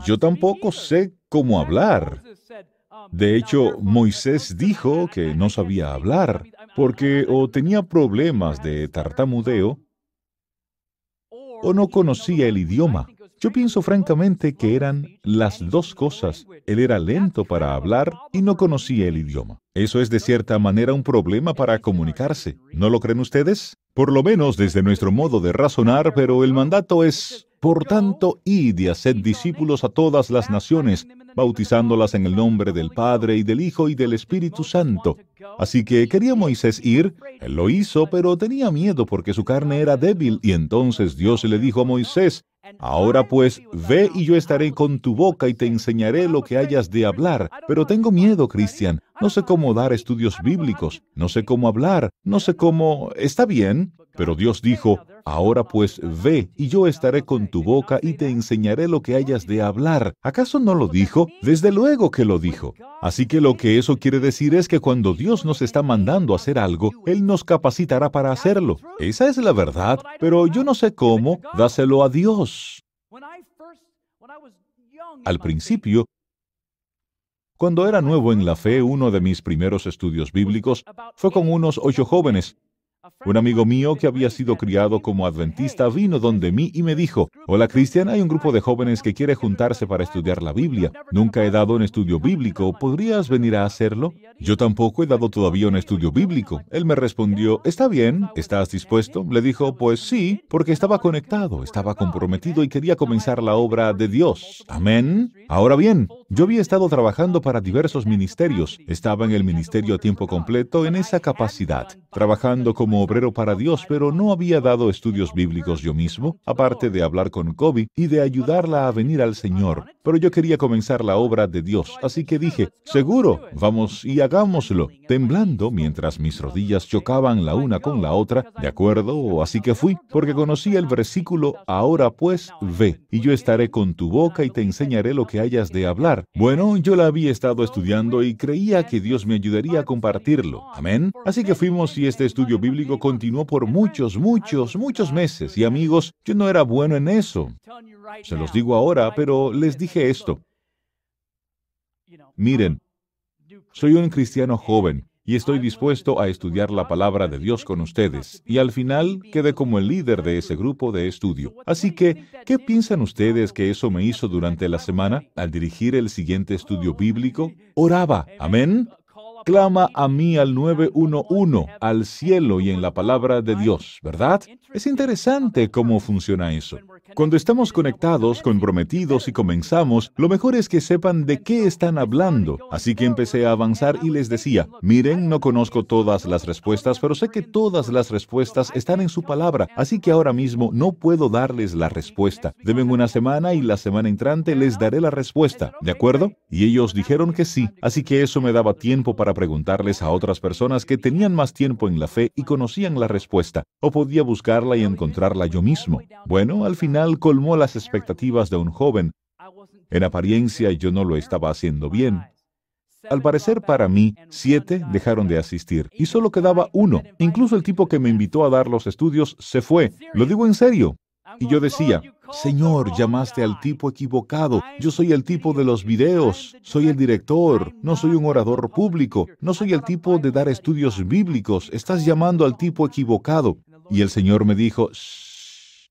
yo tampoco sé cómo hablar. De hecho, Moisés dijo que no sabía hablar porque o tenía problemas de tartamudeo o no conocía el idioma. Yo pienso francamente que eran las dos cosas. Él era lento para hablar y no conocía el idioma. Eso es de cierta manera un problema para comunicarse. ¿No lo creen ustedes? Por lo menos desde nuestro modo de razonar, pero el mandato es, por tanto, id y haced discípulos a todas las naciones, bautizándolas en el nombre del Padre y del Hijo y del Espíritu Santo. Así que quería Moisés ir, él lo hizo, pero tenía miedo porque su carne era débil, y entonces Dios le dijo a Moisés, Ahora pues, ve y yo estaré con tu boca y te enseñaré lo que hayas de hablar. Pero tengo miedo, Cristian. No sé cómo dar estudios bíblicos, no sé cómo hablar, no sé cómo... Está bien, pero Dios dijo, ahora pues ve y yo estaré con tu boca y te enseñaré lo que hayas de hablar. ¿Acaso no lo dijo? Desde luego que lo dijo. Así que lo que eso quiere decir es que cuando Dios nos está mandando a hacer algo, Él nos capacitará para hacerlo. Esa es la verdad, pero yo no sé cómo, dáselo a Dios. Al principio, cuando era nuevo en la fe, uno de mis primeros estudios bíblicos fue con unos ocho jóvenes. Un amigo mío que había sido criado como adventista vino donde mí y me dijo, Hola Cristian, hay un grupo de jóvenes que quiere juntarse para estudiar la Biblia. Nunca he dado un estudio bíblico, ¿podrías venir a hacerlo? Yo tampoco he dado todavía un estudio bíblico. Él me respondió, Está bien, ¿estás dispuesto? Le dijo, Pues sí, porque estaba conectado, estaba comprometido y quería comenzar la obra de Dios. Amén. Ahora bien, yo había estado trabajando para diversos ministerios. Estaba en el ministerio a tiempo completo en esa capacidad, trabajando como obrero para Dios, pero no había dado estudios bíblicos yo mismo, aparte de hablar con Kobe y de ayudarla a venir al Señor. Pero yo quería comenzar la obra de Dios, así que dije, seguro, vamos y hagámoslo, temblando mientras mis rodillas chocaban la una con la otra, ¿de acuerdo? Así que fui, porque conocía el versículo, ahora pues ve, y yo estaré con tu boca y te enseñaré lo que hayas de hablar. Bueno, yo la había estado estudiando y creía que Dios me ayudaría a compartirlo. Amén. Así que fuimos y este estudio bíblico continuó por muchos, muchos, muchos meses. Y amigos, yo no era bueno en eso. Se los digo ahora, pero les dije esto. Miren, soy un cristiano joven y estoy dispuesto a estudiar la palabra de Dios con ustedes. Y al final quedé como el líder de ese grupo de estudio. Así que, ¿qué piensan ustedes que eso me hizo durante la semana al dirigir el siguiente estudio bíblico? Oraba. Amén clama a mí al 911, al cielo y en la palabra de Dios, ¿verdad? Es interesante cómo funciona eso. Cuando estamos conectados, comprometidos y comenzamos, lo mejor es que sepan de qué están hablando. Así que empecé a avanzar y les decía, miren, no conozco todas las respuestas, pero sé que todas las respuestas están en su palabra, así que ahora mismo no puedo darles la respuesta. Deben una semana y la semana entrante les daré la respuesta, ¿de acuerdo? Y ellos dijeron que sí, así que eso me daba tiempo para preguntarles a otras personas que tenían más tiempo en la fe y conocían la respuesta, o podía buscarla y encontrarla yo mismo. Bueno, al final colmó las expectativas de un joven. En apariencia yo no lo estaba haciendo bien. Al parecer para mí, siete dejaron de asistir y solo quedaba uno. Incluso el tipo que me invitó a dar los estudios se fue. Lo digo en serio. Y yo decía, Señor, llamaste al tipo equivocado. Yo soy el tipo de los videos. Soy el director. No soy un orador público. No soy el tipo de dar estudios bíblicos. Estás llamando al tipo equivocado. Y el Señor me dijo, Shh.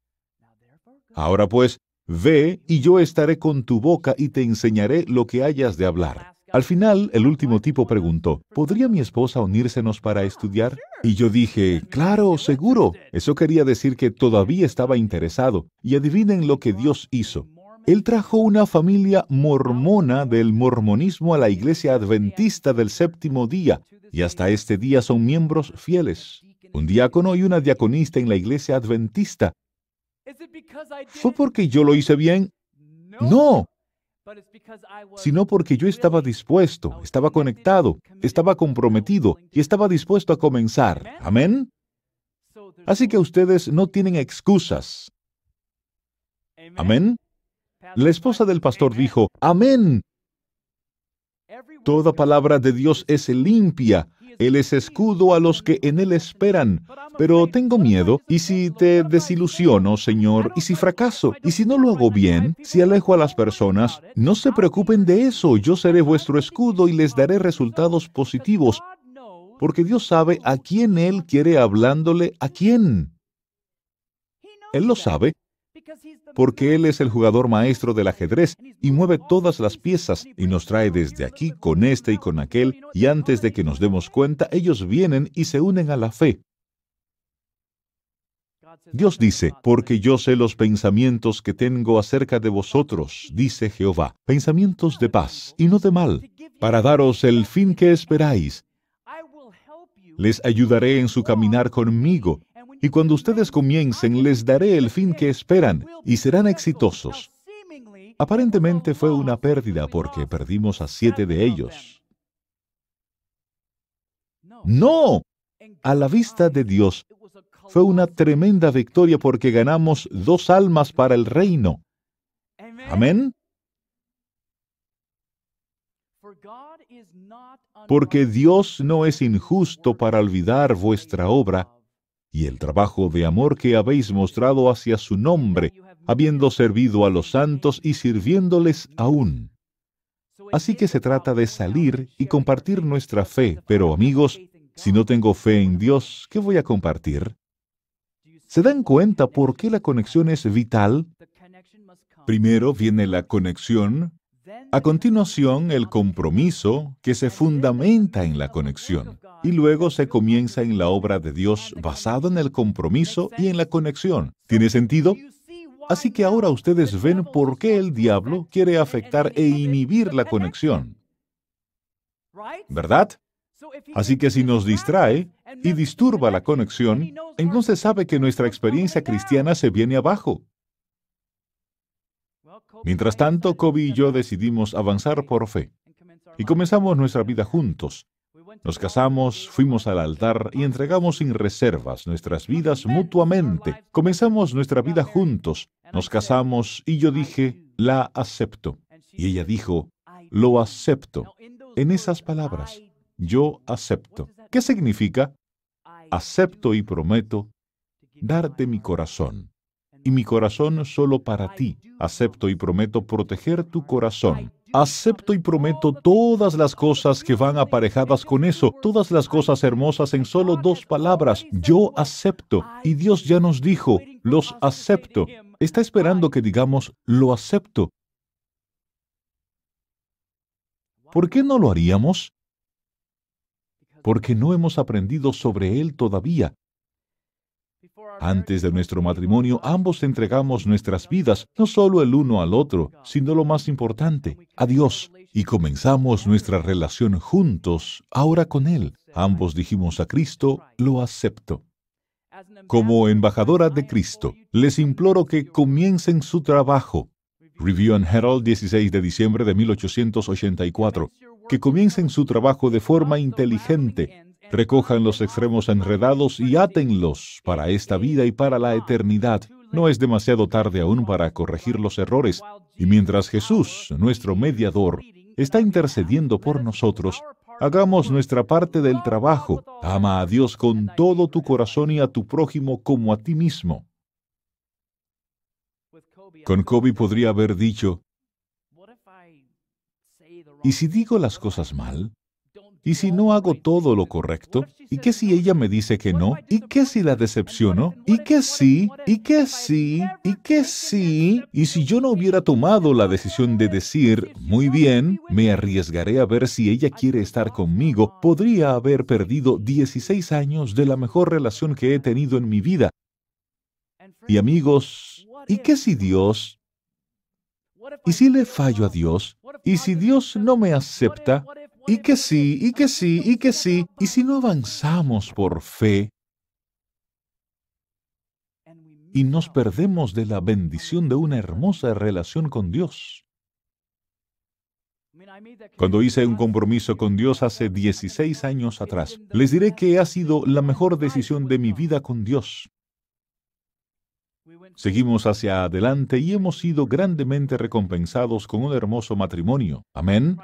Ahora pues, ve y yo estaré con tu boca y te enseñaré lo que hayas de hablar. Al final, el último tipo preguntó, ¿podría mi esposa unírsenos para estudiar? Y yo dije, claro, seguro. Eso quería decir que todavía estaba interesado. Y adivinen lo que Dios hizo. Él trajo una familia mormona del mormonismo a la iglesia adventista del séptimo día, y hasta este día son miembros fieles. Un diácono y una diaconista en la iglesia adventista. ¿Fue porque yo lo hice bien? No, sino porque yo estaba dispuesto, estaba conectado, estaba comprometido y estaba dispuesto a comenzar. Amén. Así que ustedes no tienen excusas. Amén. La esposa del pastor dijo, Amén. Toda palabra de Dios es limpia él es escudo a los que en Él esperan. Pero tengo miedo, ¿y si te desilusiono, Señor? ¿Y si fracaso? ¿Y si no lo hago bien? ¿Si alejo a las personas? No se preocupen de eso, yo seré vuestro escudo y les daré resultados positivos, porque Dios sabe a quién Él quiere hablándole a quién. Él lo sabe porque Él es el jugador maestro del ajedrez y mueve todas las piezas y nos trae desde aquí con este y con aquel, y antes de que nos demos cuenta, ellos vienen y se unen a la fe. Dios dice, porque yo sé los pensamientos que tengo acerca de vosotros, dice Jehová, pensamientos de paz y no de mal, para daros el fin que esperáis. Les ayudaré en su caminar conmigo, y cuando ustedes comiencen, les daré el fin que esperan y serán exitosos. Aparentemente fue una pérdida porque perdimos a siete de ellos. No, a la vista de Dios, fue una tremenda victoria porque ganamos dos almas para el reino. Amén. Porque Dios no es injusto para olvidar vuestra obra y el trabajo de amor que habéis mostrado hacia su nombre, habiendo servido a los santos y sirviéndoles aún. Así que se trata de salir y compartir nuestra fe, pero amigos, Si no tengo fe en Dios, ¿qué voy a compartir? ¿Se dan cuenta por qué la conexión es vital? Primero viene la conexión, a continuación el compromiso que se fundamenta en la conexión y luego se comienza en la obra de Dios basado en el compromiso y en la conexión. ¿Tiene sentido? Así que ahora ustedes ven por qué el diablo quiere afectar e inhibir la conexión. ¿Verdad? Así que si nos distrae y disturba la conexión, entonces sabe que nuestra experiencia cristiana se viene abajo. Mientras tanto, Kobe y yo decidimos avanzar por fe y comenzamos nuestra vida juntos. Nos casamos, fuimos al altar y entregamos sin reservas nuestras vidas mutuamente. Comenzamos nuestra vida juntos, nos casamos y yo dije, la acepto. Y ella dijo, lo acepto. En esas palabras, yo acepto. ¿Qué significa? Acepto y prometo darte mi corazón. Y mi corazón solo para ti. Acepto y prometo proteger tu corazón. Acepto y prometo todas las cosas que van aparejadas con eso, todas las cosas hermosas en solo dos palabras. Yo acepto. Y Dios ya nos dijo, los acepto. Está esperando que digamos, lo acepto. ¿Por qué no lo haríamos? Porque no hemos aprendido sobre Él todavía. Antes de nuestro matrimonio, ambos entregamos nuestras vidas, no solo el uno al otro, sino lo más importante, a Dios. Y comenzamos nuestra relación juntos, ahora con Él. Ambos dijimos a Cristo, lo acepto. Como embajadora de Cristo, les imploro que comiencen su trabajo. Review and Herald, 16 de diciembre de 1884. Que comiencen su trabajo de forma inteligente, recojan los extremos enredados y átenlos para esta vida y para la eternidad. No es demasiado tarde aún para corregir los errores. Y mientras Jesús, nuestro mediador, está intercediendo por nosotros, hagamos nuestra parte del trabajo. Ama a Dios con todo tu corazón y a tu prójimo como a ti mismo. Con Kobe podría haber dicho, ¿y si digo las cosas mal? ¿Y si no hago todo lo correcto? ¿Y qué si ella me dice que no? ¿Y qué si la decepciono? ¿Y qué sí? ¿Y qué sí? ¿Y qué sí? Y si yo no hubiera tomado la decisión de decir, muy bien, me arriesgaré a ver si ella quiere estar conmigo, podría haber perdido 16 años de la mejor relación que he tenido en mi vida. Y amigos, ¿y qué si Dios? ¿Y si le fallo a Dios? ¿Y si Dios no me acepta? Y que sí, y que sí, y que sí, y si no avanzamos por fe y nos perdemos de la bendición de una hermosa relación con Dios. Cuando hice un compromiso con Dios hace 16 años atrás, les diré que ha sido la mejor decisión de mi vida con Dios. Seguimos hacia adelante y hemos sido grandemente recompensados con un hermoso matrimonio. Amén.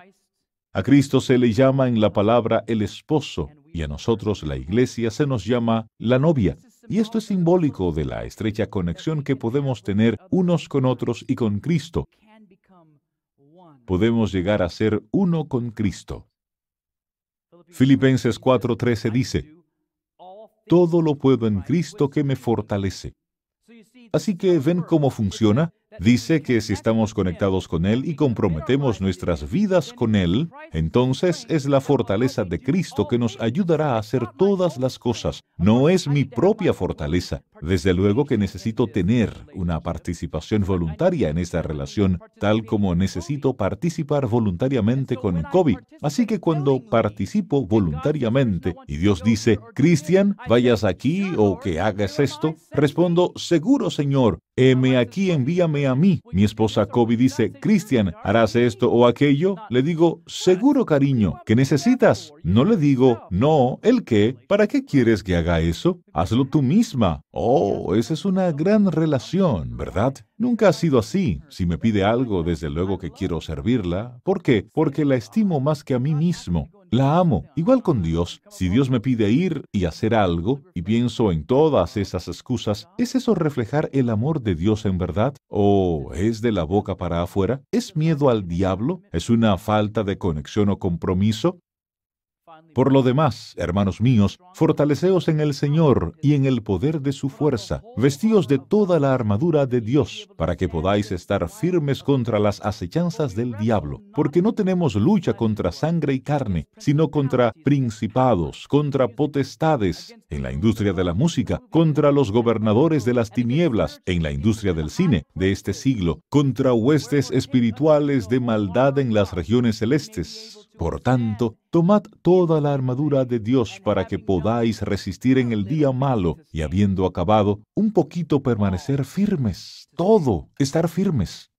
A Cristo se le llama en la palabra el esposo y a nosotros la iglesia se nos llama la novia. Y esto es simbólico de la estrecha conexión que podemos tener unos con otros y con Cristo. Podemos llegar a ser uno con Cristo. Filipenses 4:13 dice, Todo lo puedo en Cristo que me fortalece. Así que ven cómo funciona. Dice que si estamos conectados con Él y comprometemos nuestras vidas con Él, entonces es la fortaleza de Cristo que nos ayudará a hacer todas las cosas. No es mi propia fortaleza. Desde luego que necesito tener una participación voluntaria en esta relación, tal como necesito participar voluntariamente con Kobe. Así que cuando participo voluntariamente y Dios dice, Cristian, vayas aquí o que hagas esto, respondo, seguro Señor, heme aquí, envíame a mí. Mi esposa Kobe dice, Cristian, ¿harás esto o aquello? Le digo, seguro cariño, ¿qué necesitas? No le digo, no, ¿el qué? ¿Para qué quieres que haga eso? Hazlo tú misma. Oh, esa es una gran relación, ¿verdad? Nunca ha sido así. Si me pide algo, desde luego que quiero servirla. ¿Por qué? Porque la estimo más que a mí mismo. La amo. Igual con Dios. Si Dios me pide ir y hacer algo, y pienso en todas esas excusas, ¿es eso reflejar el amor de Dios en verdad? ¿O es de la boca para afuera? ¿Es miedo al diablo? ¿Es una falta de conexión o compromiso? Por lo demás, hermanos míos, fortaleceos en el Señor y en el poder de su fuerza, vestíos de toda la armadura de Dios, para que podáis estar firmes contra las acechanzas del diablo, porque no tenemos lucha contra sangre y carne, sino contra principados, contra potestades, en la industria de la música, contra los gobernadores de las tinieblas, en la industria del cine de este siglo, contra huestes espirituales de maldad en las regiones celestes. Por tanto, tomad toda la armadura de Dios para que podáis resistir en el día malo y habiendo acabado, un poquito permanecer firmes. Todo, estar firmes.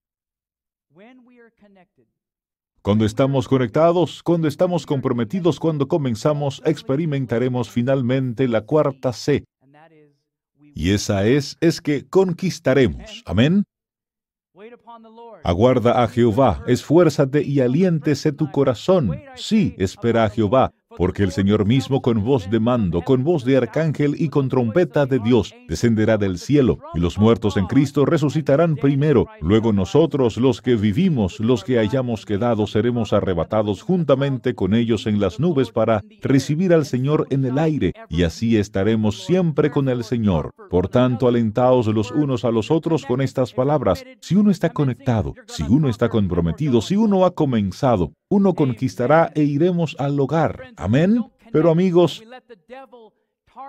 Cuando estamos conectados, cuando estamos comprometidos, cuando comenzamos, experimentaremos finalmente la cuarta C. Y esa es, es que conquistaremos. Amén. Aguarda a Jehová, esfuérzate y aliéntese tu corazón. Sí, espera a Jehová, porque el Señor mismo con voz de mando, con voz de arcángel y con trompeta de Dios descenderá del cielo, y los muertos en Cristo resucitarán primero. Luego nosotros, los que vivimos, los que hayamos quedado, seremos arrebatados juntamente con ellos en las nubes para recibir al Señor en el aire, y así estaremos siempre con el Señor. Por tanto, alentaos los unos a los otros con estas palabras. Si uno está conectado, si uno está comprometido, si uno ha comenzado, uno conquistará e iremos al hogar. Amén. Pero amigos,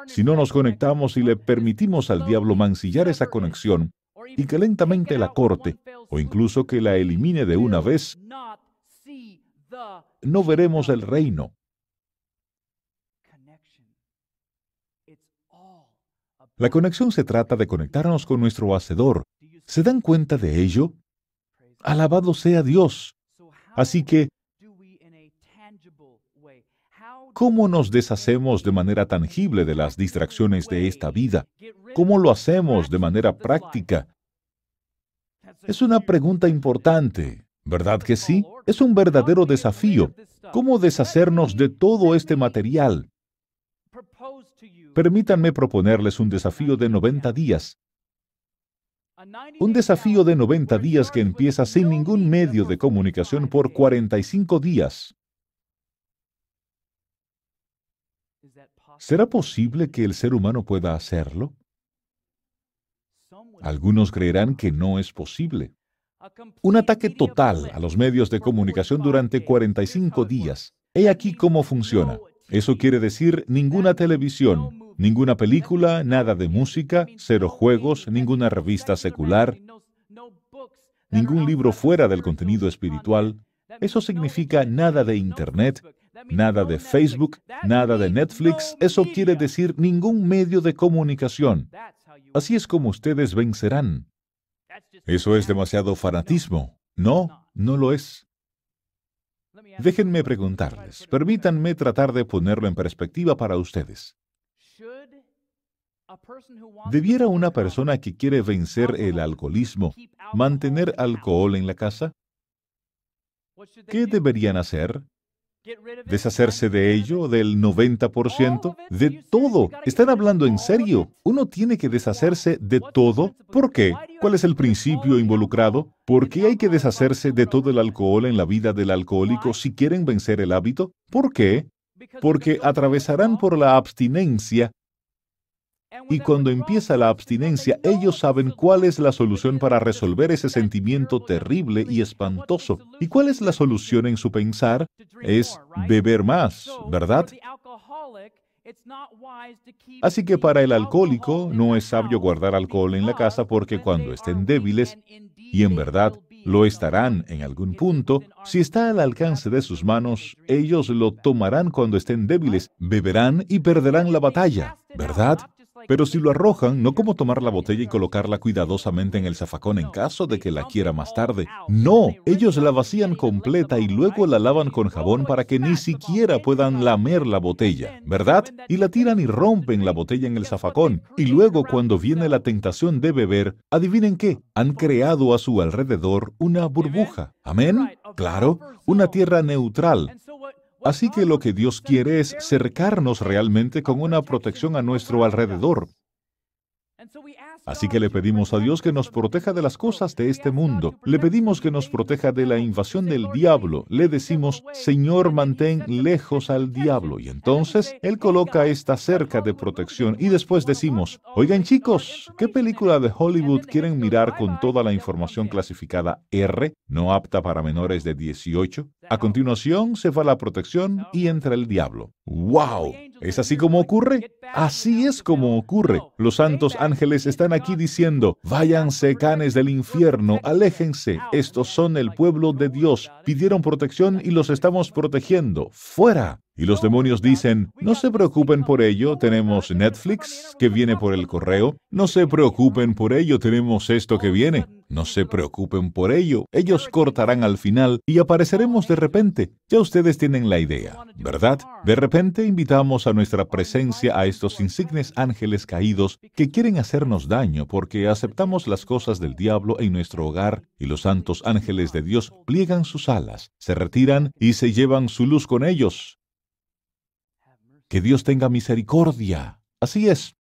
si no nos conectamos y le permitimos al diablo mancillar esa conexión y que lentamente la corte o incluso que la elimine de una vez, no veremos el reino. La conexión se trata de conectarnos con nuestro Hacedor. ¿Se dan cuenta de ello? Alabado sea Dios. Así que ¿Cómo nos deshacemos de manera tangible de las distracciones de esta vida? ¿Cómo lo hacemos de manera práctica? Es una pregunta importante, ¿verdad que sí? Es un verdadero desafío. ¿Cómo deshacernos de todo este material? Permítanme proponerles un desafío de 90 días. Un desafío de 90 días que empieza sin ningún medio de comunicación por 45 días. ¿Será posible que el ser humano pueda hacerlo? Algunos creerán que no es posible. Un ataque total a los medios de comunicación durante 45 días. He aquí cómo funciona. Eso quiere decir ninguna televisión, ninguna película, nada de música, cero juegos, ninguna revista secular, ningún libro fuera del contenido espiritual. Eso significa nada de Internet, nada de Facebook, nada de Netflix, eso quiere decir ningún medio de comunicación. Así es como ustedes vencerán. Eso es demasiado fanatismo. No, no lo es. Déjenme preguntarles, permítanme tratar de ponerlo en perspectiva para ustedes. ¿Debiera una persona que quiere vencer el alcoholismo mantener alcohol en la casa? ¿Qué deberían hacer? Deshacerse de ello, del 90%, de todo. Están hablando en serio. Uno tiene que deshacerse de todo. ¿Por qué? ¿Cuál es el principio involucrado? ¿Por qué hay que deshacerse de todo el alcohol en la vida del alcohólico si quieren vencer el hábito? ¿Por qué? Porque atravesarán por la abstinencia y cuando empieza la abstinencia, ellos saben cuál es la solución para resolver ese sentimiento terrible y espantoso. ¿Y cuál es la solución en su pensar? Es beber más, ¿verdad? Así que para el alcohólico no es sabio guardar alcohol en la casa porque cuando estén débiles, y en verdad lo estarán en algún punto, si está al alcance de sus manos, ellos lo tomarán cuando estén débiles, beberán y perderán la batalla, ¿verdad? Pero si lo arrojan, no como tomar la botella y colocarla cuidadosamente en el zafacón en caso de que la quiera más tarde. No, ellos la vacían completa y luego la lavan con jabón para que ni siquiera puedan lamer la botella, ¿verdad? Y la tiran y rompen la botella en el zafacón. Y luego cuando viene la tentación de beber, adivinen qué, han creado a su alrededor una burbuja. Amén. Claro, una tierra neutral Así que lo que Dios quiere es cercarnos realmente con una protección a nuestro alrededor. Así que le pedimos a Dios que nos proteja de las cosas de este mundo. Le pedimos que nos proteja de la invasión del diablo. Le decimos, Señor, mantén lejos al diablo. Y entonces Él coloca esta cerca de protección. Y después decimos, oigan chicos, ¿qué película de Hollywood quieren mirar con toda la información clasificada R, no apta para menores de 18? A continuación se va la protección y entra el diablo. ¡Wow! ¿Es así como ocurre? Así es como ocurre. Los santos ángeles están aquí diciendo, váyanse canes del infierno, aléjense, estos son el pueblo de Dios, pidieron protección y los estamos protegiendo, fuera. Y los demonios dicen, no se preocupen por ello, tenemos Netflix que viene por el correo, no se preocupen por ello, tenemos esto que viene, no se preocupen por ello, ellos cortarán al final y apareceremos de repente. Ya ustedes tienen la idea, ¿verdad? De repente invitamos a nuestra presencia a estos insignes ángeles caídos que quieren hacernos daño porque aceptamos las cosas del diablo en nuestro hogar y los santos ángeles de Dios pliegan sus alas, se retiran y se llevan su luz con ellos. Que Dios tenga misericordia. Así es.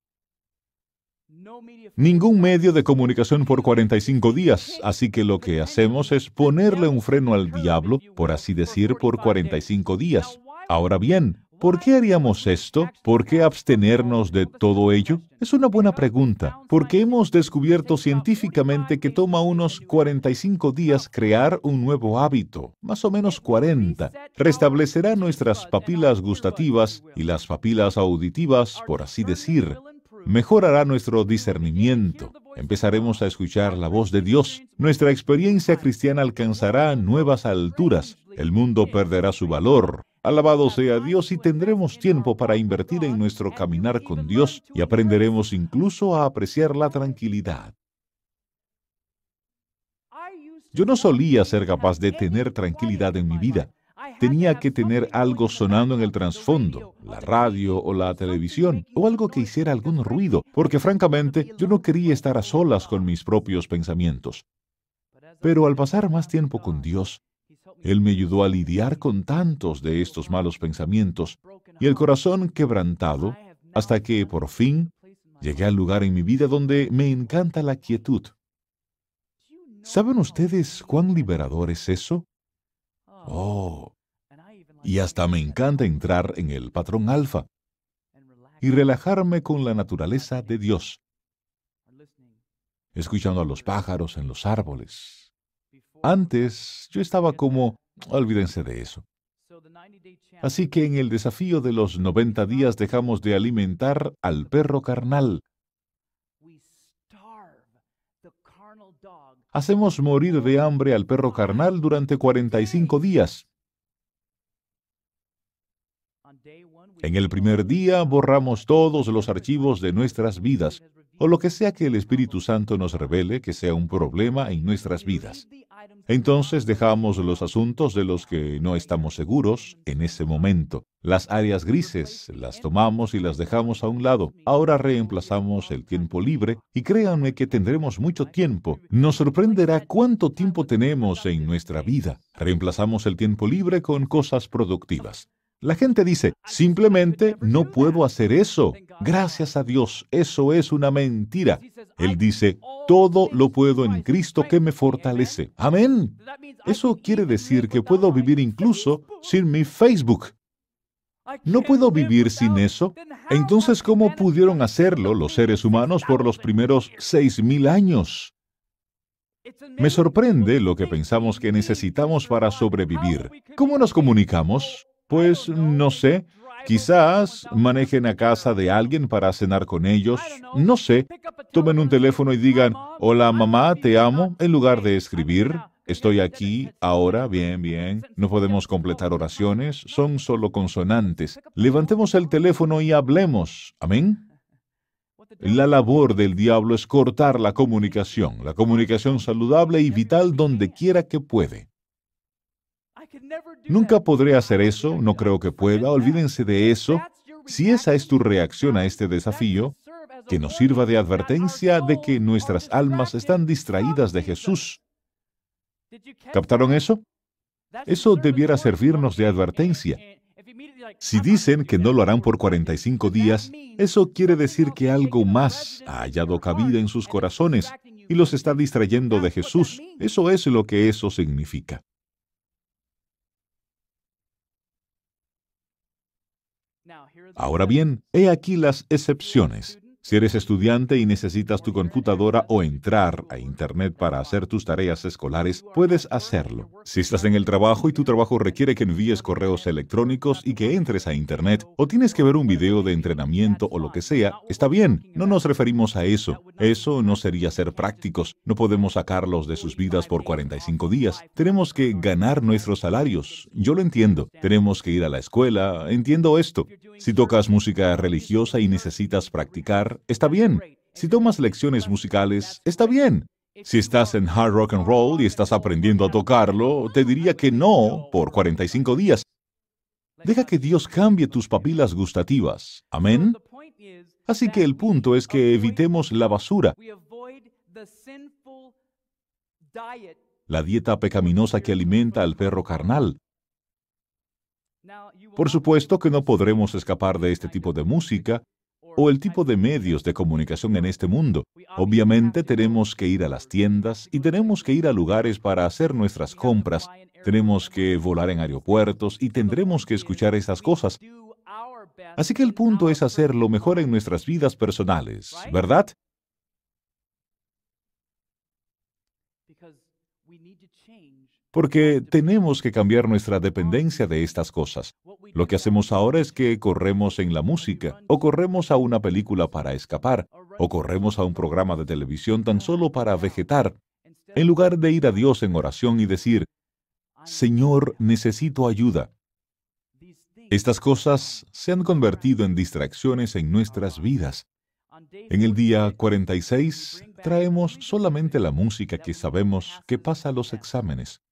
Ningún medio de comunicación por 45 días, así que lo que hacemos es ponerle un freno al diablo, por así decir, por 45 días. Ahora bien, ¿por qué haríamos esto? ¿Por qué abstenernos de todo ello? Es una buena pregunta, porque hemos descubierto científicamente que toma unos 45 días crear un nuevo hábito, más o menos 40. Restablecerá nuestras papilas gustativas y las papilas auditivas, por así decir. Mejorará nuestro discernimiento. Empezaremos a escuchar la voz de Dios. Nuestra experiencia cristiana alcanzará nuevas alturas. El mundo perderá su valor. Alabado sea Dios y tendremos tiempo para invertir en nuestro caminar con Dios y aprenderemos incluso a apreciar la tranquilidad. Yo no solía ser capaz de tener tranquilidad en mi vida. Tenía que tener algo sonando en el trasfondo, la radio o la televisión, o algo que hiciera algún ruido, porque francamente yo no quería estar a solas con mis propios pensamientos. Pero al pasar más tiempo con Dios, él me ayudó a lidiar con tantos de estos malos pensamientos y el corazón quebrantado hasta que, por fin, llegué al lugar en mi vida donde me encanta la quietud. ¿Saben ustedes cuán liberador es eso? Oh, y hasta me encanta entrar en el patrón alfa y relajarme con la naturaleza de Dios, escuchando a los pájaros en los árboles, antes yo estaba como, olvídense de eso. Así que en el desafío de los 90 días dejamos de alimentar al perro carnal. Hacemos morir de hambre al perro carnal durante 45 días. En el primer día borramos todos los archivos de nuestras vidas, o lo que sea que el Espíritu Santo nos revele que sea un problema en nuestras vidas. Entonces dejamos los asuntos de los que no estamos seguros en ese momento. Las áreas grises las tomamos y las dejamos a un lado. Ahora reemplazamos el tiempo libre y créanme que tendremos mucho tiempo. Nos sorprenderá cuánto tiempo tenemos en nuestra vida. Reemplazamos el tiempo libre con cosas productivas. La gente dice, simplemente no puedo hacer eso. Gracias a Dios, eso es una mentira. Él dice, todo lo puedo en Cristo que me fortalece. Amén. Eso quiere decir que puedo vivir incluso sin mi Facebook. ¿No puedo vivir sin eso? Entonces, ¿cómo pudieron hacerlo los seres humanos por los primeros seis mil años? Me sorprende lo que pensamos que necesitamos para sobrevivir. ¿Cómo nos comunicamos? Pues no sé, quizás manejen a casa de alguien para cenar con ellos, no sé, tomen un teléfono y digan, hola mamá, te amo, en lugar de escribir, estoy aquí, ahora, bien, bien, no podemos completar oraciones, son solo consonantes. Levantemos el teléfono y hablemos, amén. La labor del diablo es cortar la comunicación, la comunicación saludable y vital donde quiera que puede. Nunca podré hacer eso, no creo que pueda, olvídense de eso. Si esa es tu reacción a este desafío, que nos sirva de advertencia de que nuestras almas están distraídas de Jesús. ¿Captaron eso? Eso debiera servirnos de advertencia. Si dicen que no lo harán por 45 días, eso quiere decir que algo más ha hallado cabida en sus corazones y los está distrayendo de Jesús. Eso es lo que eso significa. Ahora bien, he aquí las excepciones. Si eres estudiante y necesitas tu computadora o entrar a Internet para hacer tus tareas escolares, puedes hacerlo. Si estás en el trabajo y tu trabajo requiere que envíes correos electrónicos y que entres a Internet, o tienes que ver un video de entrenamiento o lo que sea, está bien, no nos referimos a eso. Eso no sería ser prácticos. No podemos sacarlos de sus vidas por 45 días. Tenemos que ganar nuestros salarios. Yo lo entiendo. Tenemos que ir a la escuela. Entiendo esto. Si tocas música religiosa y necesitas practicar, está bien. Si tomas lecciones musicales, está bien. Si estás en hard rock and roll y estás aprendiendo a tocarlo, te diría que no por 45 días. Deja que Dios cambie tus papilas gustativas. Amén. Así que el punto es que evitemos la basura, la dieta pecaminosa que alimenta al perro carnal. Por supuesto que no podremos escapar de este tipo de música o el tipo de medios de comunicación en este mundo. Obviamente tenemos que ir a las tiendas y tenemos que ir a lugares para hacer nuestras compras. Tenemos que volar en aeropuertos y tendremos que escuchar esas cosas. Así que el punto es hacer lo mejor en nuestras vidas personales, ¿verdad? porque tenemos que cambiar nuestra dependencia de estas cosas. Lo que hacemos ahora es que corremos en la música, o corremos a una película para escapar, o corremos a un programa de televisión tan solo para vegetar, en lugar de ir a Dios en oración y decir, Señor, necesito ayuda. Estas cosas se han convertido en distracciones en nuestras vidas. En el día 46 traemos solamente la música que sabemos que pasa los exámenes.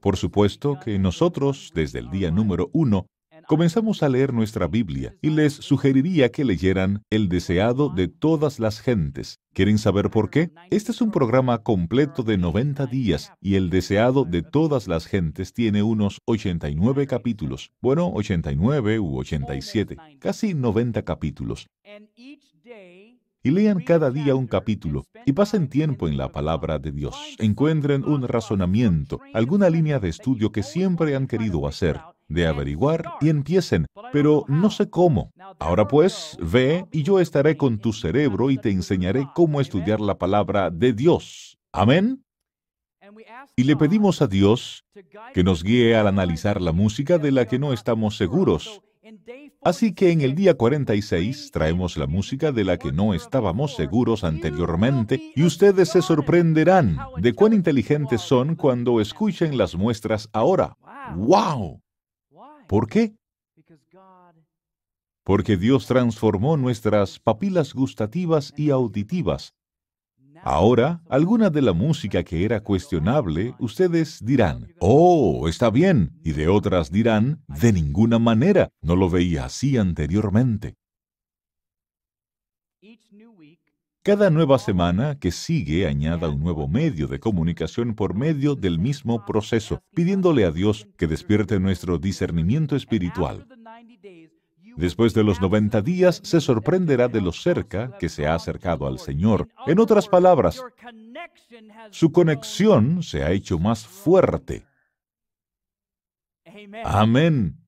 Por supuesto que nosotros, desde el día número uno, comenzamos a leer nuestra Biblia y les sugeriría que leyeran El deseado de todas las gentes. ¿Quieren saber por qué? Este es un programa completo de 90 días y El deseado de todas las gentes tiene unos 89 capítulos. Bueno, 89 u 87, casi 90 capítulos y lean cada día un capítulo y pasen tiempo en la palabra de Dios. Encuentren un razonamiento, alguna línea de estudio que siempre han querido hacer, de averiguar y empiecen, pero no sé cómo. Ahora pues, ve y yo estaré con tu cerebro y te enseñaré cómo estudiar la palabra de Dios. Amén. Y le pedimos a Dios que nos guíe al analizar la música de la que no estamos seguros Así que en el día 46 traemos la música de la que no estábamos seguros anteriormente y ustedes se sorprenderán de cuán inteligentes son cuando escuchen las muestras ahora. ¡Wow! ¿Por qué? Porque Dios transformó nuestras papilas gustativas y auditivas Ahora, alguna de la música que era cuestionable, ustedes dirán, oh, está bien, y de otras dirán, de ninguna manera, no lo veía así anteriormente. Cada nueva semana que sigue añada un nuevo medio de comunicación por medio del mismo proceso, pidiéndole a Dios que despierte nuestro discernimiento espiritual. Después de los 90 días se sorprenderá de lo cerca que se ha acercado al Señor. En otras palabras, su conexión se ha hecho más fuerte. Amén.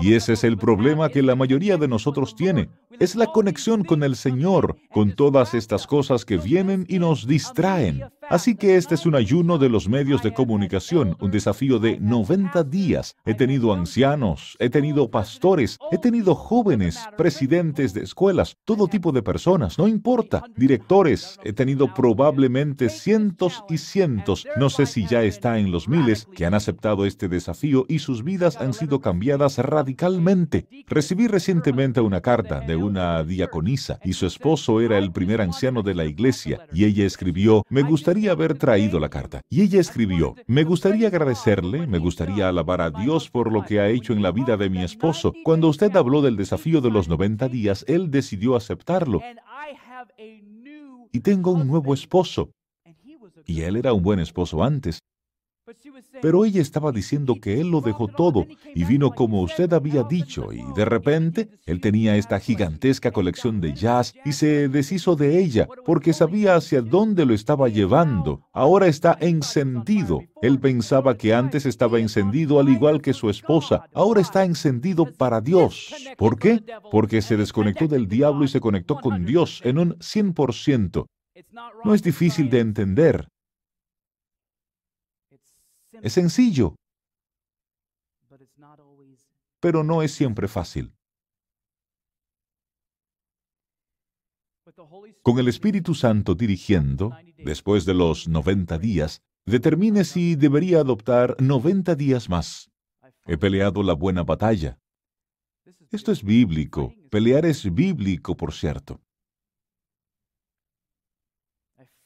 Y ese es el problema que la mayoría de nosotros tiene. Es la conexión con el Señor, con todas estas cosas que vienen y nos distraen. Así que este es un ayuno de los medios de comunicación, un desafío de 90 días. He tenido ancianos, he tenido pastores, he tenido jóvenes, presidentes de escuelas, todo tipo de personas, no importa, directores, he tenido probablemente cientos y cientos, no sé si ya está en los miles, que han aceptado este desafío y sus vidas han sido cambiadas radicalmente. Recibí recientemente una carta de una diaconisa y su esposo era el primer anciano de la iglesia y ella escribió, me haber traído la carta. Y ella escribió, me gustaría agradecerle, me gustaría alabar a Dios por lo que ha hecho en la vida de mi esposo. Cuando usted habló del desafío de los 90 días, él decidió aceptarlo. Y tengo un nuevo esposo. Y él era un buen esposo antes. Pero ella estaba diciendo que él lo dejó todo y vino como usted había dicho y de repente él tenía esta gigantesca colección de jazz y se deshizo de ella porque sabía hacia dónde lo estaba llevando. Ahora está encendido. Él pensaba que antes estaba encendido al igual que su esposa. Ahora está encendido para Dios. ¿Por qué? Porque se desconectó del diablo y se conectó con Dios en un 100%. No es difícil de entender. Es sencillo, pero no es siempre fácil. Con el Espíritu Santo dirigiendo, después de los 90 días, determine si debería adoptar 90 días más. He peleado la buena batalla. Esto es bíblico. Pelear es bíblico, por cierto.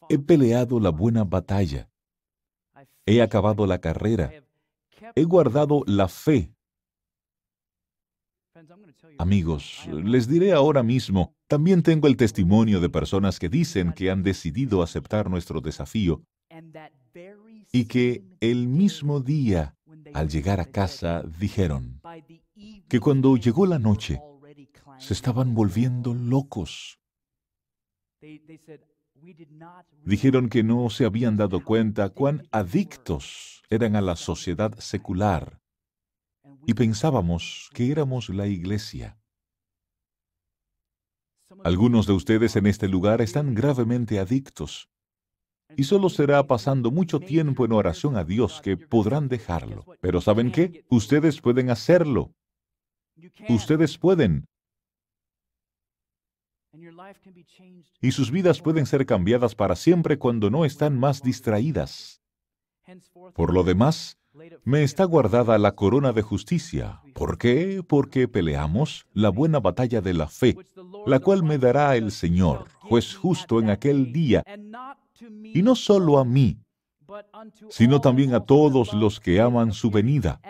He peleado la buena batalla. He acabado la carrera. He guardado la fe. Amigos, les diré ahora mismo, también tengo el testimonio de personas que dicen que han decidido aceptar nuestro desafío y que el mismo día, al llegar a casa, dijeron que cuando llegó la noche, se estaban volviendo locos. Dijeron que no se habían dado cuenta cuán adictos eran a la sociedad secular y pensábamos que éramos la iglesia. Algunos de ustedes en este lugar están gravemente adictos y solo será pasando mucho tiempo en oración a Dios que podrán dejarlo. Pero ¿saben qué? Ustedes pueden hacerlo. Ustedes pueden. Y sus vidas pueden ser cambiadas para siempre cuando no están más distraídas. Por lo demás, me está guardada la corona de justicia. ¿Por qué? Porque peleamos la buena batalla de la fe, la cual me dará el Señor, juez justo en aquel día, y no solo a mí, sino también a todos los que aman su venida.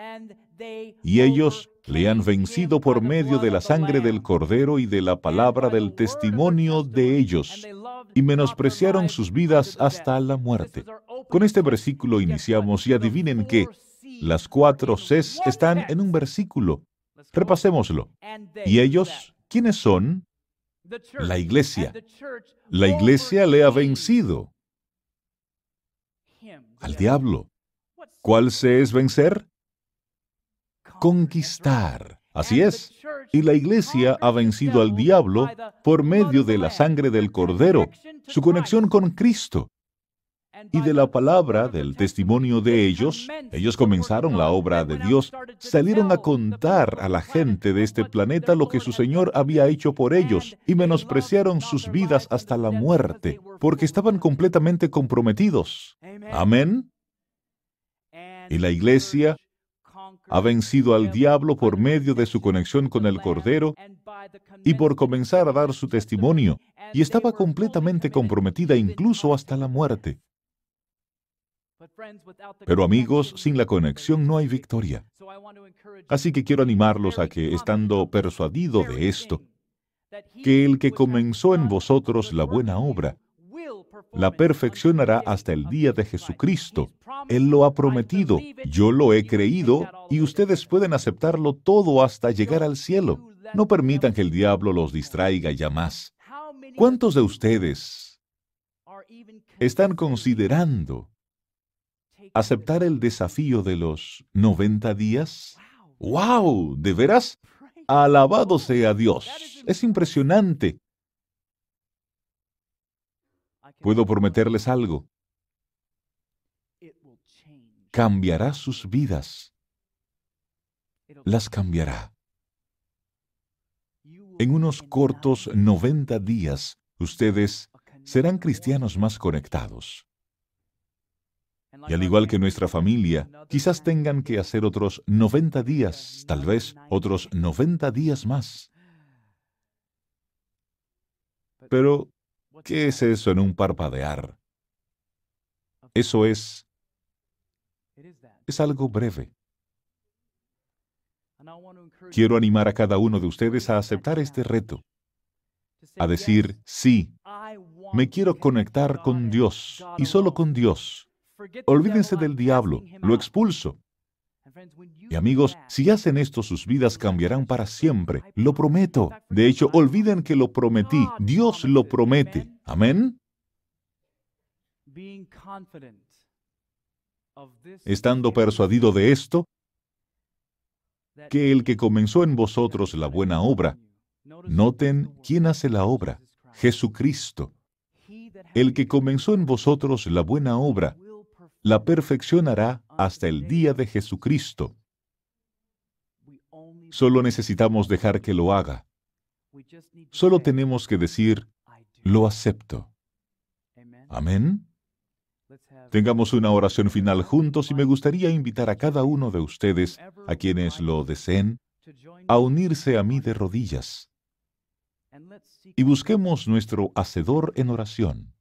Y ellos le han vencido por medio de la sangre del Cordero y de la palabra del testimonio de ellos, y menospreciaron sus vidas hasta la muerte. Con este versículo iniciamos y adivinen que las cuatro Cs están en un versículo. Repasémoslo. ¿Y ellos quiénes son? La iglesia. La iglesia le ha vencido al diablo. ¿Cuál C es vencer? Conquistar. Así es. Y la iglesia ha vencido al diablo por medio de la sangre del Cordero, su conexión con Cristo. Y de la palabra, del testimonio de ellos, ellos comenzaron la obra de Dios, salieron a contar a la gente de este planeta lo que su Señor había hecho por ellos y menospreciaron sus vidas hasta la muerte, porque estaban completamente comprometidos. Amén. Y la iglesia ha vencido al diablo por medio de su conexión con el Cordero y por comenzar a dar su testimonio, y estaba completamente comprometida incluso hasta la muerte. Pero amigos, sin la conexión no hay victoria. Así que quiero animarlos a que, estando persuadido de esto, que el que comenzó en vosotros la buena obra, la perfeccionará hasta el día de Jesucristo. Él lo ha prometido, yo lo he creído y ustedes pueden aceptarlo todo hasta llegar al cielo. No permitan que el diablo los distraiga ya más. ¿Cuántos de ustedes están considerando aceptar el desafío de los 90 días? ¡Wow! ¿De veras? Alabado sea Dios. Es impresionante. Puedo prometerles algo. Cambiará sus vidas. Las cambiará. En unos cortos 90 días, ustedes serán cristianos más conectados. Y al igual que nuestra familia, quizás tengan que hacer otros 90 días, tal vez otros 90 días más. Pero ¿Qué es eso en un parpadear? Eso es... Es algo breve. Quiero animar a cada uno de ustedes a aceptar este reto, a decir, sí, me quiero conectar con Dios y solo con Dios, Olvídense del diablo, lo expulso. Y amigos, si hacen esto, sus vidas cambiarán para siempre. Lo prometo. De hecho, olviden que lo prometí. Dios lo promete. Amén. Estando persuadido de esto, que el que comenzó en vosotros la buena obra, noten quién hace la obra, Jesucristo. El que comenzó en vosotros la buena obra, la perfeccionará hasta el día de Jesucristo. Solo necesitamos dejar que lo haga. Solo tenemos que decir, lo acepto. Amén. Tengamos una oración final juntos y me gustaría invitar a cada uno de ustedes, a quienes lo deseen, a unirse a mí de rodillas. Y busquemos nuestro Hacedor en oración.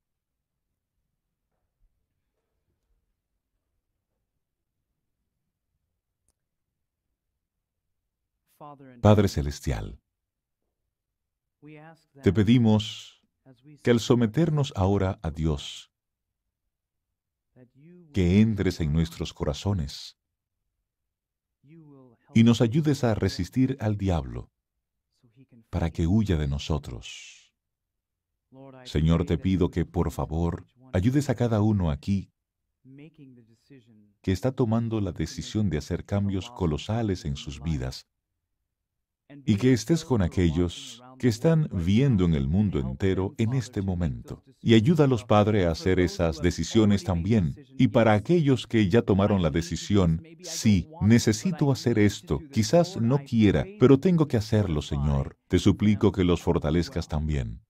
Padre Celestial, te pedimos que al someternos ahora a Dios, que entres en nuestros corazones y nos ayudes a resistir al diablo para que huya de nosotros. Señor, te pido que por favor ayudes a cada uno aquí que está tomando la decisión de hacer cambios colosales en sus vidas y que estés con aquellos que están viendo en el mundo entero en este momento. Y ayúdalos, Padre, a hacer esas decisiones también. Y para aquellos que ya tomaron la decisión, sí, necesito hacer esto, quizás no quiera, pero tengo que hacerlo, Señor. Te suplico que los fortalezcas también.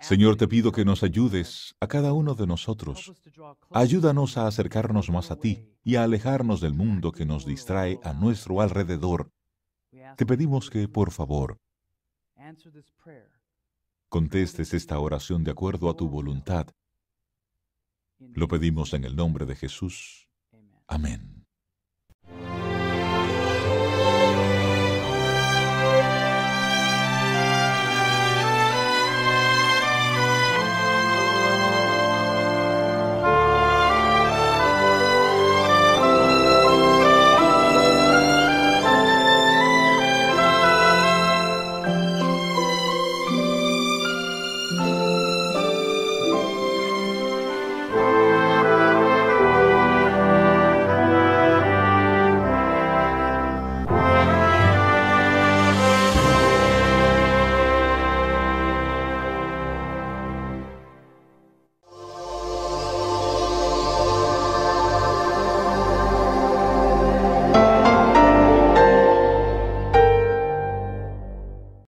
Señor, te pido que nos ayudes a cada uno de nosotros. Ayúdanos a acercarnos más a ti y a alejarnos del mundo que nos distrae a nuestro alrededor. Te pedimos que, por favor, contestes esta oración de acuerdo a tu voluntad. Lo pedimos en el nombre de Jesús. Amén.